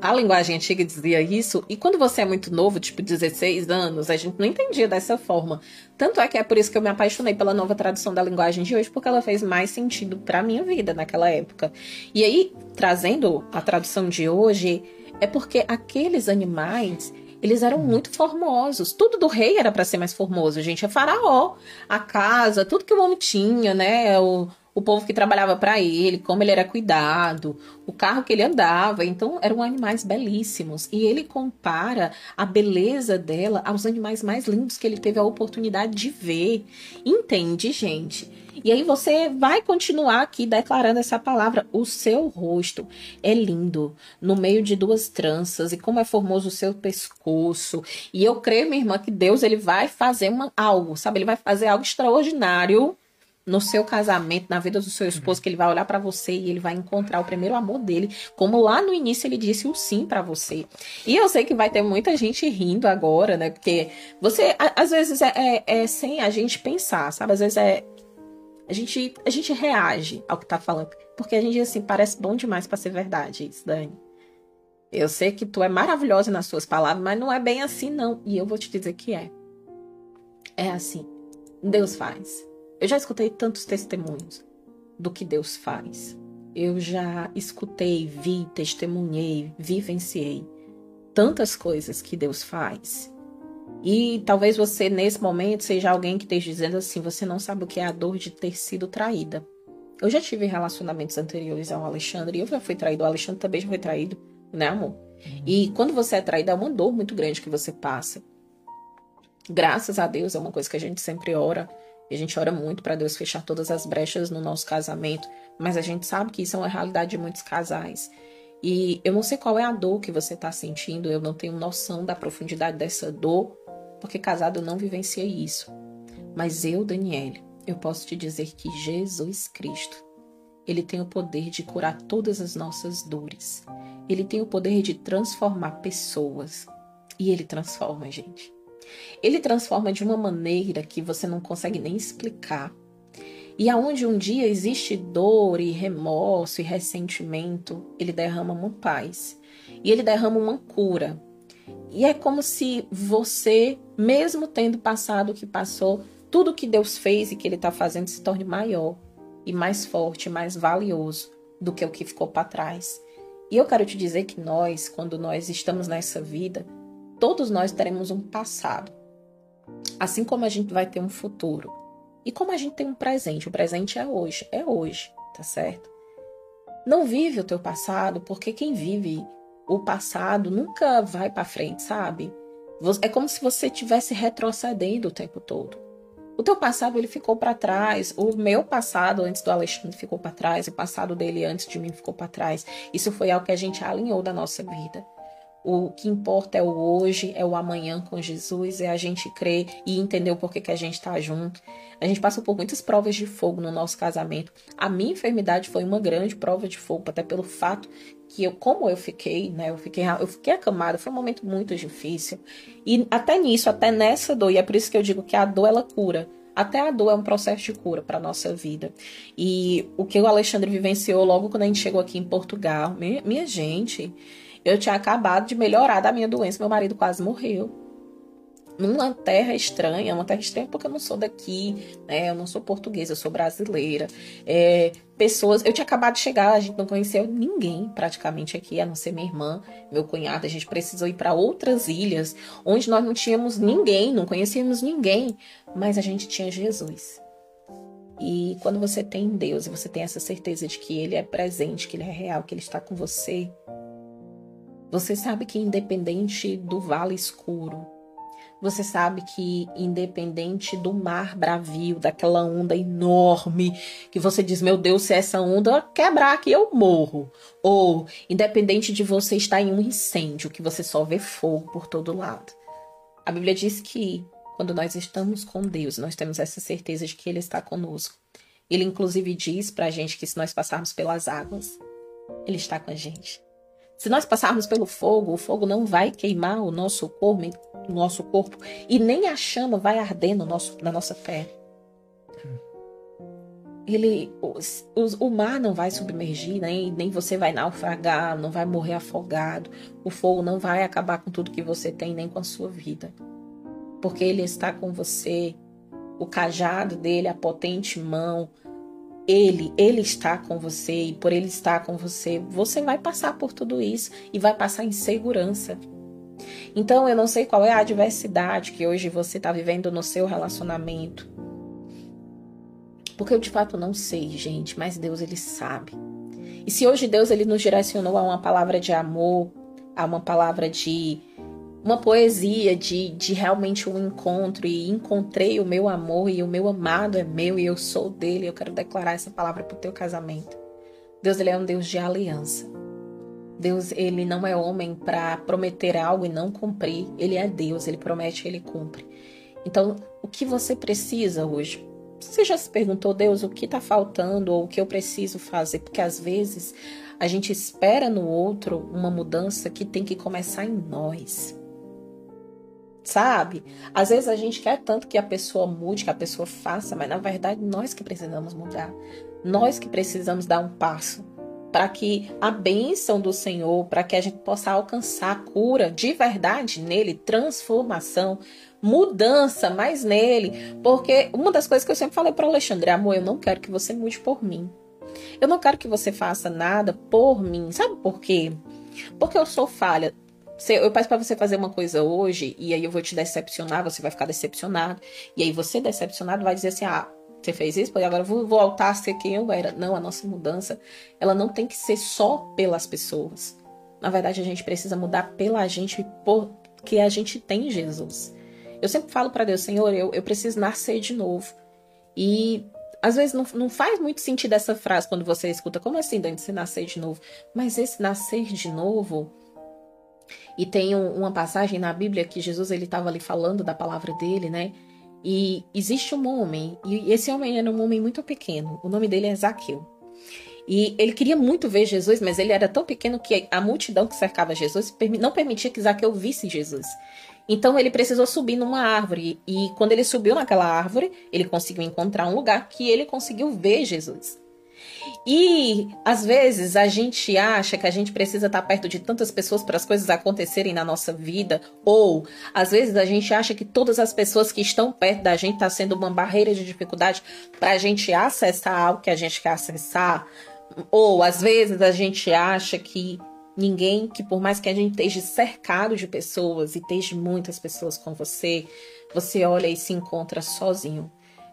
A linguagem antiga dizia isso, e quando você é muito novo, tipo 16 anos, a gente não entendia dessa forma. Tanto é que é por isso que eu me apaixonei pela nova tradução da linguagem de hoje, porque ela fez mais sentido para minha vida naquela época. E aí, trazendo a tradução de hoje, é porque aqueles animais, eles eram muito formosos. Tudo do rei era para ser mais formoso, gente. É faraó, a casa, tudo que o homem tinha, né? O, o povo que trabalhava para ele, como ele era cuidado, o carro que ele andava. Então, eram animais belíssimos. E ele compara a beleza dela aos animais mais lindos que ele teve a oportunidade de ver. Entende, gente? E aí você vai continuar aqui declarando essa palavra. O seu rosto é lindo, no meio de duas tranças, e como é formoso o seu pescoço. E eu creio, minha irmã, que Deus ele vai fazer uma, algo, sabe? Ele vai fazer algo extraordinário no seu casamento, na vida do seu esposo, que ele vai olhar para você e ele vai encontrar o primeiro amor dele, como lá no início ele disse o sim para você. E eu sei que vai ter muita gente rindo agora, né? Porque você, às vezes, é, é, é sem a gente pensar, sabe? Às vezes é. A gente, a gente reage ao que tá falando. Porque a gente assim, parece bom demais para ser verdade isso, Dani. Eu sei que tu é maravilhosa nas suas palavras, mas não é bem assim, não. E eu vou te dizer que é. É assim. Deus faz. Eu já escutei tantos testemunhos do que Deus faz. Eu já escutei, vi, testemunhei, vivenciei tantas coisas que Deus faz. E talvez você, nesse momento, seja alguém que esteja dizendo assim: você não sabe o que é a dor de ter sido traída. Eu já tive relacionamentos anteriores ao Alexandre e eu já fui traído. O Alexandre também já foi traído, né, amor? Uhum. E quando você é traído, é uma dor muito grande que você passa. Graças a Deus, é uma coisa que a gente sempre ora e a gente ora muito para Deus fechar todas as brechas no nosso casamento, mas a gente sabe que isso é uma realidade de muitos casais. E eu não sei qual é a dor que você está sentindo, eu não tenho noção da profundidade dessa dor, porque casado não vivenciei isso. Mas eu, Daniele, eu posso te dizer que Jesus Cristo, ele tem o poder de curar todas as nossas dores. Ele tem o poder de transformar pessoas. E ele transforma, gente. Ele transforma de uma maneira que você não consegue nem explicar. E aonde um dia existe dor e remorso e ressentimento, ele derrama uma paz. E ele derrama uma cura. E é como se você, mesmo tendo passado o que passou, tudo que Deus fez e que ele está fazendo se torne maior e mais forte, mais valioso do que o que ficou para trás. E eu quero te dizer que nós, quando nós estamos nessa vida, Todos nós teremos um passado, assim como a gente vai ter um futuro. E como a gente tem um presente, o presente é hoje, é hoje, tá certo? Não vive o teu passado, porque quem vive o passado nunca vai para frente, sabe? É como se você estivesse retrocedendo o tempo todo. O teu passado ele ficou para trás, o meu passado antes do Alexandre ficou para trás, o passado dele antes de mim ficou para trás. Isso foi algo que a gente alinhou da nossa vida. O que importa é o hoje, é o amanhã com Jesus, é a gente crer e entender o porquê que a gente está junto. A gente passou por muitas provas de fogo no nosso casamento. A minha enfermidade foi uma grande prova de fogo, até pelo fato que eu, como eu fiquei, né? Eu fiquei, eu fiquei acamada, foi um momento muito difícil. E até nisso, até nessa dor, e é por isso que eu digo que a dor ela cura. Até a dor é um processo de cura para nossa vida. E o que o Alexandre vivenciou logo quando a gente chegou aqui em Portugal, minha, minha gente, eu tinha acabado de melhorar da minha doença, meu marido quase morreu. Numa terra estranha, uma terra estranha porque eu não sou daqui, né? Eu não sou portuguesa, eu sou brasileira. É, pessoas, eu tinha acabado de chegar, a gente não conheceu ninguém praticamente aqui, a não ser minha irmã, meu cunhado. A gente precisou ir para outras ilhas onde nós não tínhamos ninguém, não conhecíamos ninguém, mas a gente tinha Jesus. E quando você tem Deus e você tem essa certeza de que Ele é presente, que Ele é real, que Ele está com você, você sabe que independente do vale escuro, você sabe que independente do mar bravio, daquela onda enorme, que você diz, meu Deus, se essa onda quebrar aqui eu morro. Ou independente de você estar em um incêndio, que você só vê fogo por todo lado. A Bíblia diz que quando nós estamos com Deus, nós temos essa certeza de que Ele está conosco. Ele inclusive diz pra gente que se nós passarmos pelas águas, Ele está com a gente. Se nós passarmos pelo fogo, o fogo não vai queimar o nosso corpo, o nosso corpo e nem a chama vai arder no nosso, na nossa pele. Ele, o, o mar não vai submergir, nem, nem você vai naufragar, não vai morrer afogado. O fogo não vai acabar com tudo que você tem, nem com a sua vida. Porque ele está com você. O cajado dele, a potente mão, ele, ele está com você e por ele estar com você, você vai passar por tudo isso e vai passar em segurança. Então, eu não sei qual é a adversidade que hoje você está vivendo no seu relacionamento. Porque eu de fato não sei, gente, mas Deus ele sabe. E se hoje Deus ele nos direcionou a uma palavra de amor, a uma palavra de uma poesia de, de realmente um encontro e encontrei o meu amor e o meu amado é meu e eu sou dele. Eu quero declarar essa palavra para o teu casamento. Deus ele é um Deus de aliança. Deus ele não é homem para prometer algo e não cumprir. Ele é Deus, ele promete, ele cumpre. Então, o que você precisa hoje? Você já se perguntou, Deus, o que está faltando ou o que eu preciso fazer? Porque às vezes a gente espera no outro uma mudança que tem que começar em nós sabe? Às vezes a gente quer tanto que a pessoa mude, que a pessoa faça, mas na verdade nós que precisamos mudar. Nós que precisamos dar um passo para que a bênção do Senhor, para que a gente possa alcançar cura de verdade nele, transformação, mudança mais nele. Porque uma das coisas que eu sempre falei para Alexandre, amor, eu não quero que você mude por mim. Eu não quero que você faça nada por mim. Sabe por quê? Porque eu sou falha eu peço para você fazer uma coisa hoje e aí eu vou te decepcionar, você vai ficar decepcionado. E aí você decepcionado vai dizer assim: "Ah, você fez isso, pois agora eu vou voltar a ser quem eu era". Não, a nossa mudança, ela não tem que ser só pelas pessoas. Na verdade, a gente precisa mudar pela gente porque a gente tem Jesus. Eu sempre falo para Deus, Senhor, eu, eu preciso nascer de novo. E às vezes não, não faz muito sentido essa frase quando você escuta, como assim, Dani, você nascer de novo? Mas esse nascer de novo e tem uma passagem na Bíblia que Jesus ele estava ali falando da palavra dele, né? E existe um homem, e esse homem era um homem muito pequeno. O nome dele é Zaqueu. E ele queria muito ver Jesus, mas ele era tão pequeno que a multidão que cercava Jesus não permitia que Zaqueu visse Jesus. Então ele precisou subir numa árvore. E quando ele subiu naquela árvore, ele conseguiu encontrar um lugar que ele conseguiu ver Jesus. E às vezes a gente acha que a gente precisa estar perto de tantas pessoas para as coisas acontecerem na nossa vida, ou às vezes a gente acha que todas as pessoas que estão perto da gente está sendo uma barreira de dificuldade para a gente acessar algo que a gente quer acessar, ou às vezes a gente acha que ninguém, que por mais que a gente esteja cercado de pessoas e esteja muitas pessoas com você, você olha e se encontra sozinho.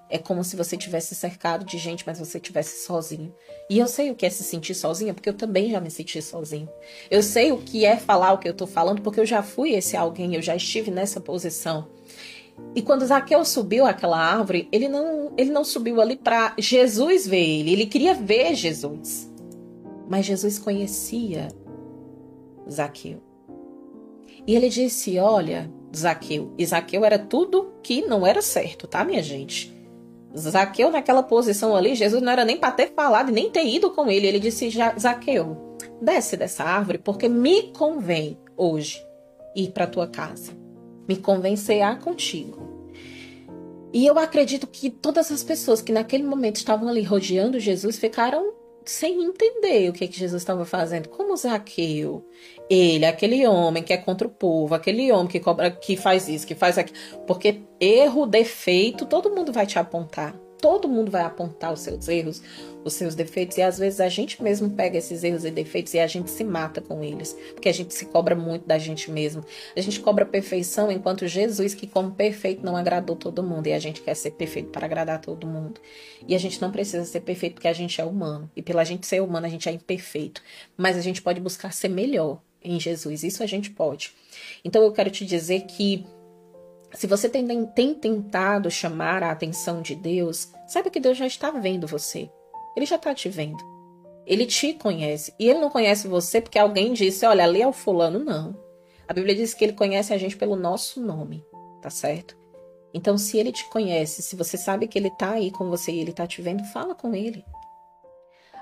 É como se você tivesse cercado de gente, mas você tivesse sozinho. E eu sei o que é se sentir sozinha, porque eu também já me senti sozinho. Eu sei o que é falar o que eu tô falando, porque eu já fui esse alguém, eu já estive nessa posição. E quando Zaqueu subiu aquela árvore, ele não, ele não subiu ali para Jesus ver ele, ele queria ver Jesus. Mas Jesus conhecia Zaqueu. E ele disse: Olha, Zaqueu. E Zaqueu era tudo que não era certo, tá, minha gente? Zaqueu naquela posição ali, Jesus não era nem para ter falado e nem ter ido com ele. Ele disse: Zaqueu, desce dessa árvore porque me convém hoje ir para tua casa. Me convém cear contigo. E eu acredito que todas as pessoas que naquele momento estavam ali rodeando Jesus ficaram sem entender o que, que Jesus estava fazendo. Como Zaqueu, ele, aquele homem que é contra o povo, aquele homem que cobra, que faz isso, que faz aquilo. Porque erro, defeito, todo mundo vai te apontar. Todo mundo vai apontar os seus erros, os seus defeitos, e às vezes a gente mesmo pega esses erros e defeitos e a gente se mata com eles, porque a gente se cobra muito da gente mesmo. A gente cobra perfeição, enquanto Jesus, que como perfeito não agradou todo mundo, e a gente quer ser perfeito para agradar todo mundo. E a gente não precisa ser perfeito porque a gente é humano, e pela gente ser humano a gente é imperfeito, mas a gente pode buscar ser melhor em Jesus, isso a gente pode. Então eu quero te dizer que se você tem, tem tentado chamar a atenção de Deus, saiba que Deus já está vendo você. Ele já está te vendo. Ele te conhece. E ele não conhece você porque alguém disse: olha, ali é o fulano. Não. A Bíblia diz que ele conhece a gente pelo nosso nome, tá certo? Então, se ele te conhece, se você sabe que ele está aí com você e ele está te vendo, fala com ele.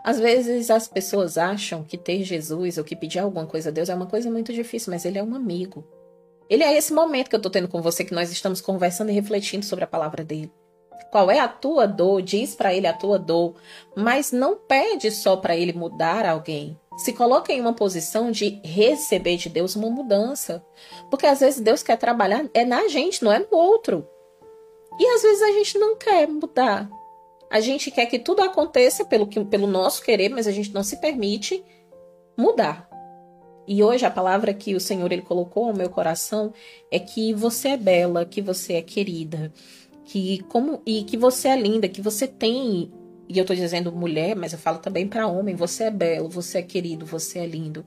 Às vezes as pessoas acham que ter Jesus ou que pedir alguma coisa a Deus é uma coisa muito difícil, mas ele é um amigo. Ele é esse momento que eu tô tendo com você, que nós estamos conversando e refletindo sobre a palavra dele. Qual é a tua dor? Diz para ele a tua dor, mas não pede só para ele mudar alguém. Se coloca em uma posição de receber de Deus uma mudança. Porque às vezes Deus quer trabalhar é na gente, não é no outro. E às vezes a gente não quer mudar. A gente quer que tudo aconteça pelo, que, pelo nosso querer, mas a gente não se permite mudar. E hoje a palavra que o Senhor ele colocou no meu coração é que você é bela, que você é querida, que como e que você é linda, que você tem e eu tô dizendo mulher, mas eu falo também para homem, você é belo, você é querido, você é lindo.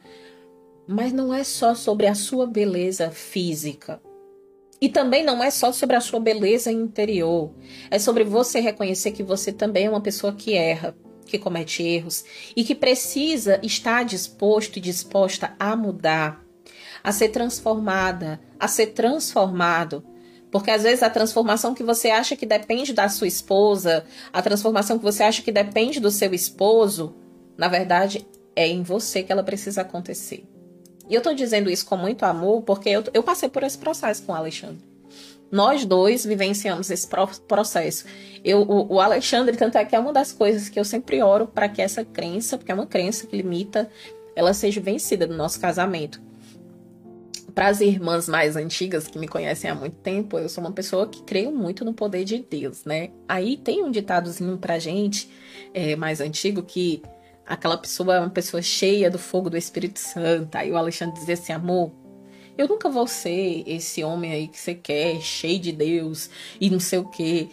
Mas não é só sobre a sua beleza física. E também não é só sobre a sua beleza interior. É sobre você reconhecer que você também é uma pessoa que erra, que comete erros e que precisa estar disposto e disposta a mudar, a ser transformada, a ser transformado porque às vezes a transformação que você acha que depende da sua esposa, a transformação que você acha que depende do seu esposo, na verdade é em você que ela precisa acontecer. E eu tô dizendo isso com muito amor porque eu, eu passei por esse processo com o Alexandre. Nós dois vivenciamos esse processo. Eu, o, o Alexandre, tanto é que é uma das coisas que eu sempre oro para que essa crença, porque é uma crença que limita, ela seja vencida no nosso casamento para as irmãs mais antigas que me conhecem há muito tempo, eu sou uma pessoa que creio muito no poder de Deus, né? Aí tem um ditadozinho pra gente, é, mais antigo, que aquela pessoa é uma pessoa cheia do fogo do Espírito Santo. Aí o Alexandre dizia assim, amor, eu nunca vou ser esse homem aí que você quer, cheio de Deus e não sei o quê.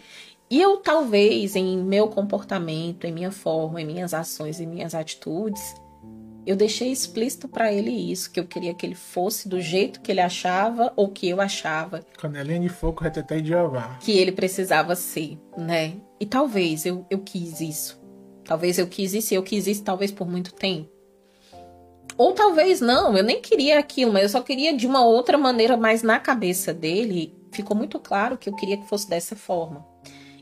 E eu talvez em meu comportamento, em minha forma, em minhas ações, em minhas atitudes, eu deixei explícito para ele isso, que eu queria que ele fosse do jeito que ele achava ou que eu achava. Canelinha de fogo, reteté de Jeová. Que ele precisava ser, né? E talvez eu, eu quis isso. Talvez eu quis isso e eu quis isso talvez por muito tempo. Ou talvez não, eu nem queria aquilo, mas eu só queria de uma outra maneira, mas na cabeça dele ficou muito claro que eu queria que fosse dessa forma.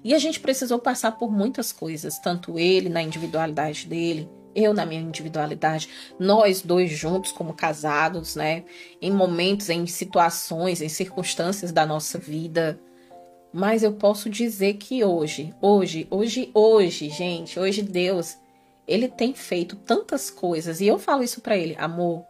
E a gente precisou passar por muitas coisas, tanto ele na individualidade dele, eu na minha individualidade, nós dois juntos como casados, né? Em momentos, em situações, em circunstâncias da nossa vida. Mas eu posso dizer que hoje, hoje, hoje, hoje, gente, hoje Deus, ele tem feito tantas coisas e eu falo isso para ele, amor,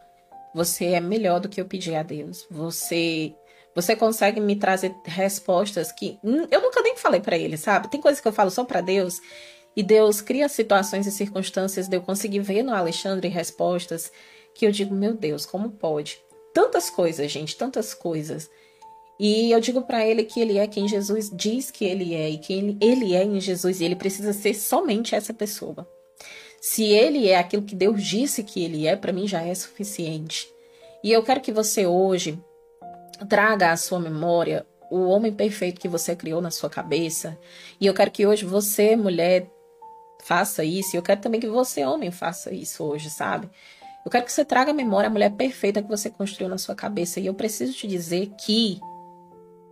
você é melhor do que eu pedi a Deus. Você você consegue me trazer respostas que eu nunca nem falei para ele, sabe? Tem coisas que eu falo só para Deus e Deus cria situações e circunstâncias de eu conseguir ver no Alexandre respostas que eu digo, meu Deus, como pode? Tantas coisas, gente, tantas coisas. E eu digo para ele que ele é quem Jesus diz que ele é e que ele, ele é em Jesus e ele precisa ser somente essa pessoa. Se ele é aquilo que Deus disse que ele é, para mim já é suficiente. E eu quero que você hoje traga à sua memória o homem perfeito que você criou na sua cabeça. E eu quero que hoje você, mulher, faça isso. E eu quero também que você, homem, faça isso hoje, sabe? Eu quero que você traga à memória a mulher perfeita que você construiu na sua cabeça. E eu preciso te dizer que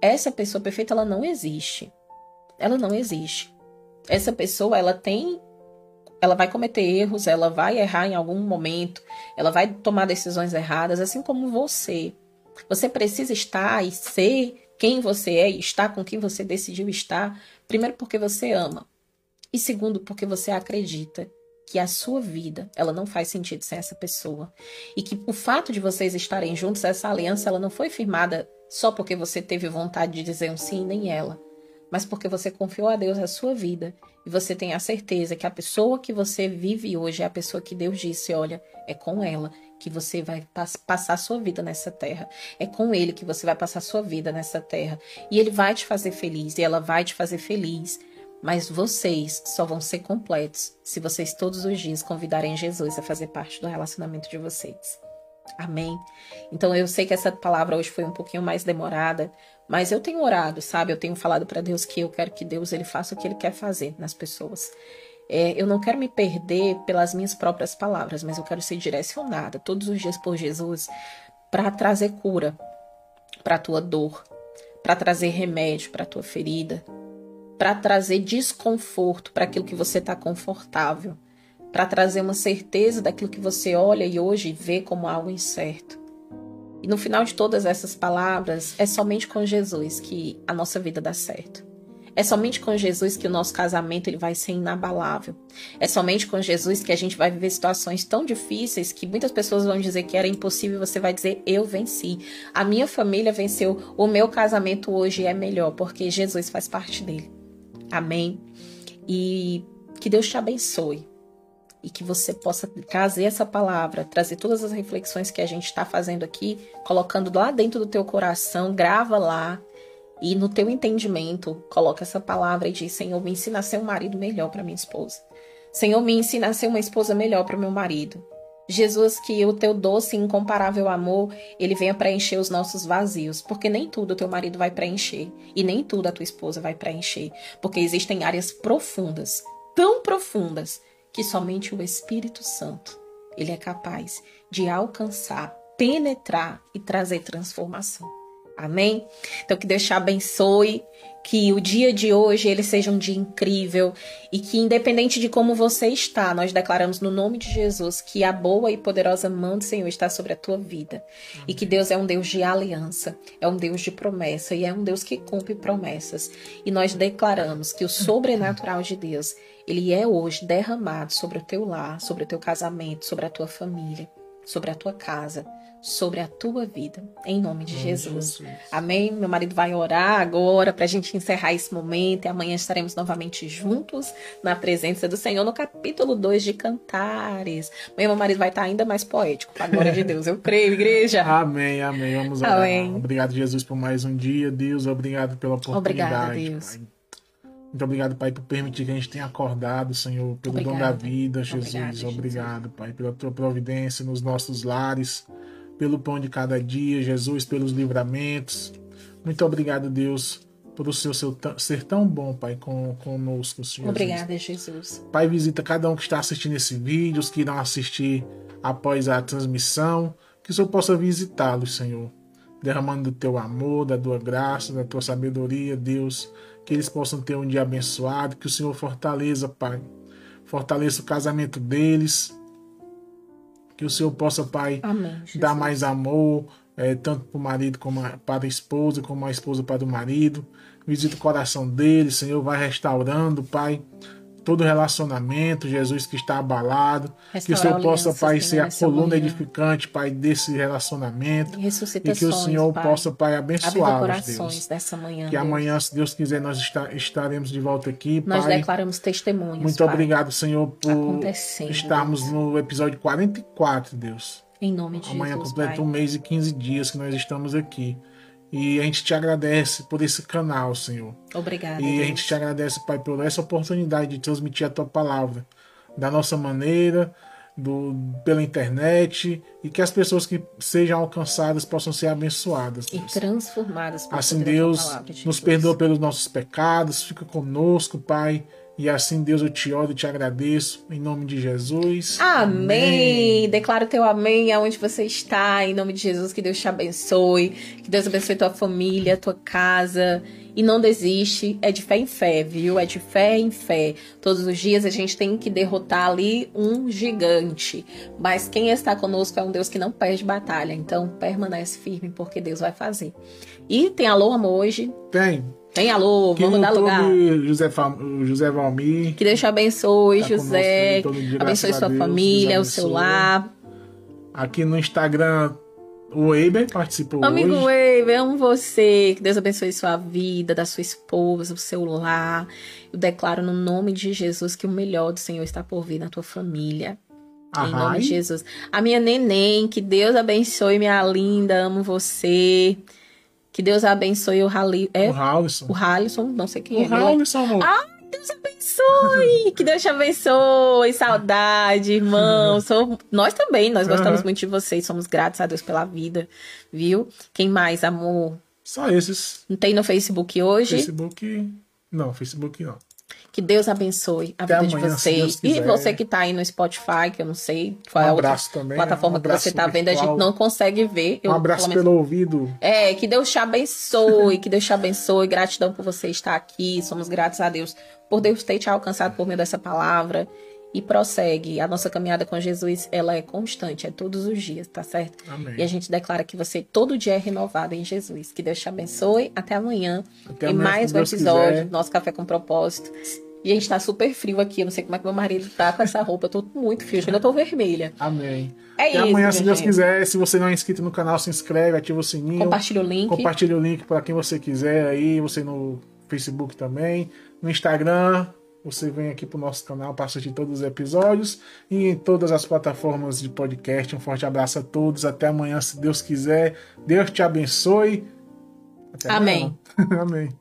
essa pessoa perfeita, ela não existe. Ela não existe. Essa pessoa, ela tem. Ela vai cometer erros, ela vai errar em algum momento, ela vai tomar decisões erradas, assim como você. Você precisa estar e ser quem você é e estar com quem você decidiu estar, primeiro porque você ama. E segundo, porque você acredita que a sua vida, ela não faz sentido sem essa pessoa. E que o fato de vocês estarem juntos, essa aliança, ela não foi firmada só porque você teve vontade de dizer um sim, nem ela. Mas porque você confiou a Deus a sua vida e você tem a certeza que a pessoa que você vive hoje é a pessoa que Deus disse: olha, é com ela que você vai passar a sua vida nessa terra. É com ele que você vai passar a sua vida nessa terra. E ele vai te fazer feliz e ela vai te fazer feliz. Mas vocês só vão ser completos se vocês todos os dias convidarem Jesus a fazer parte do relacionamento de vocês. Amém? Então eu sei que essa palavra hoje foi um pouquinho mais demorada, mas eu tenho orado, sabe? Eu tenho falado para Deus que eu quero que Deus ele faça o que ele quer fazer nas pessoas. É, eu não quero me perder pelas minhas próprias palavras, mas eu quero ser direcionada todos os dias por Jesus para trazer cura para tua dor, para trazer remédio para tua ferida, para trazer desconforto para aquilo que você está confortável, para trazer uma certeza daquilo que você olha e hoje vê como algo incerto. E no final de todas essas palavras, é somente com Jesus que a nossa vida dá certo. É somente com Jesus que o nosso casamento ele vai ser inabalável. É somente com Jesus que a gente vai viver situações tão difíceis que muitas pessoas vão dizer que era impossível, você vai dizer eu venci. A minha família venceu, o meu casamento hoje é melhor porque Jesus faz parte dele. Amém. E que Deus te abençoe e que você possa trazer essa palavra, trazer todas as reflexões que a gente está fazendo aqui, colocando lá dentro do teu coração, grava lá e no teu entendimento, coloca essa palavra e diz: Senhor, me ensina a ser um marido melhor para minha esposa. Senhor, me ensina a ser uma esposa melhor para meu marido. Jesus, que o teu doce e incomparável amor, ele venha preencher os nossos vazios, porque nem tudo o teu marido vai preencher e nem tudo a tua esposa vai preencher, porque existem áreas profundas, tão profundas, que somente o Espírito Santo, ele é capaz de alcançar, penetrar e trazer transformação. Amém? Então que Deus te abençoe, que o dia de hoje ele seja um dia incrível e que independente de como você está, nós declaramos no nome de Jesus que a boa e poderosa mão do Senhor está sobre a tua vida Amém. e que Deus é um Deus de aliança, é um Deus de promessa e é um Deus que cumpre promessas. E nós declaramos que o sobrenatural de Deus, ele é hoje derramado sobre o teu lar, sobre o teu casamento, sobre a tua família, sobre a tua casa sobre a tua vida, em nome de Jesus. Jesus. Amém? Meu marido vai orar agora para a gente encerrar esse momento e amanhã estaremos novamente juntos na presença do Senhor no capítulo 2 de Cantares. Amanhã meu marido vai estar ainda mais poético, para a glória de Deus. Eu creio, igreja. Amém, amém. Vamos orar. Amém. Obrigado, Jesus, por mais um dia. Deus, obrigado pela oportunidade. Obrigada, Deus. Pai. Muito obrigado, Pai, por permitir que a gente tenha acordado, Senhor, pelo Obrigada. dom da vida, Jesus. Obrigado, Jesus. Pai, pela tua providência nos nossos lares pelo pão de cada dia, Jesus, pelos livramentos. Muito obrigado, Deus, por o seu, seu ser tão bom, Pai, com, conosco, Senhor. Obrigada, Jesus. Pai, visita cada um que está assistindo esse vídeo, os que irão assistir após a transmissão, que o Senhor possa visitá-los, Senhor, derramando do teu amor, da tua graça, da tua sabedoria, Deus, que eles possam ter um dia abençoado, que o Senhor fortaleça, Pai, fortaleça o casamento deles, que o Senhor possa, Pai, Amém, dar mais amor, é, tanto para o marido como a, para a esposa, como a esposa para o marido. Visita o coração dele, Senhor, vai restaurando, Pai, todo relacionamento, Jesus que está abalado. que o Senhor possa, Pai, ser a coluna edificante, Pai, desse relacionamento. E, e que o Senhor pai. possa, Pai, abençoar Deus. Dessa manhã, que Deus. amanhã, se Deus quiser, nós estaremos de volta aqui. Nós pai. declaramos testemunhos. Muito pai. obrigado, Senhor, por estarmos Deus. no episódio 44, Deus. Em nome de Amanhã Jesus. Amanhã completa um mês e 15 dias que nós estamos aqui. E a gente te agradece por esse canal, Senhor. Obrigada. E Deus. a gente te agradece, Pai, por essa oportunidade de transmitir a tua palavra da nossa maneira, do, pela internet, e que as pessoas que sejam alcançadas possam ser abençoadas. Deus. E transformadas por Assim, Deus, de nos perdoa pelos nossos pecados, fica conosco, Pai e assim, Deus, eu te oro e te agradeço. Em nome de Jesus. Amém. amém. Declaro teu amém aonde você está. Em nome de Jesus, que Deus te abençoe. Que Deus abençoe tua família, tua casa. E não desiste. É de fé em fé, viu? É de fé em fé. Todos os dias a gente tem que derrotar ali um gigante. Mas quem está conosco é um Deus que não perde batalha. Então permanece firme, porque Deus vai fazer. E tem alô, amor, hoje? Tem. Tem alô, vamos dar lugar. José. José Valmir. Que Deus te abençoe, tá José. Dia, abençoe sua Deus, família, o seu lar. Aqui no Instagram, o Eiber participou Amigo hoje. Eiber, amo você. Que Deus abençoe sua vida, da sua esposa, o seu lar. Eu declaro no nome de Jesus que o melhor do Senhor está por vir na tua família. Em nome de Jesus. A minha neném, que Deus abençoe, minha linda, amo você. Que Deus abençoe o Hali... É? O Halisson. O Halisson, não sei quem o é. O Halisson, amor. Ah, Deus abençoe! que Deus te abençoe! Saudade, irmão. Sou... Nós também, nós uhum. gostamos muito de vocês. Somos gratos a Deus pela vida, viu? Quem mais, amor? Só esses. Não tem no Facebook hoje? Facebook... Não, Facebook não. Que Deus abençoe a Até vida amanhã, de vocês. E você que está aí no Spotify, que eu não sei qual um é a outra também, plataforma um que você está vendo, a gente não consegue ver. Eu, um abraço pelo, pelo ouvido. É, que Deus te abençoe, que Deus te abençoe. Gratidão por você estar aqui. Somos gratos a Deus por Deus ter te alcançado por meio dessa palavra. E prossegue. A nossa caminhada com Jesus, ela é constante, é todos os dias, tá certo? Amém. E a gente declara que você todo dia é renovado em Jesus. Que Deus te abençoe. Até amanhã. Até amanhã, mais um episódio quiser. do nosso Café com Propósito. E a gente tá super frio aqui. Eu não sei como é que meu marido tá com essa roupa. Eu tô muito frio. Eu tô vermelha. Amém. É e isso. amanhã, minha se Deus gente. quiser, se você não é inscrito no canal, se inscreve, ativa o sininho. Compartilha o link. Compartilha o link para quem você quiser aí, você no Facebook também, no Instagram, você vem aqui pro nosso canal para assistir todos os episódios e em todas as plataformas de podcast. Um forte abraço a todos, até amanhã, se Deus quiser. Deus te abençoe. Até Amém. Amém.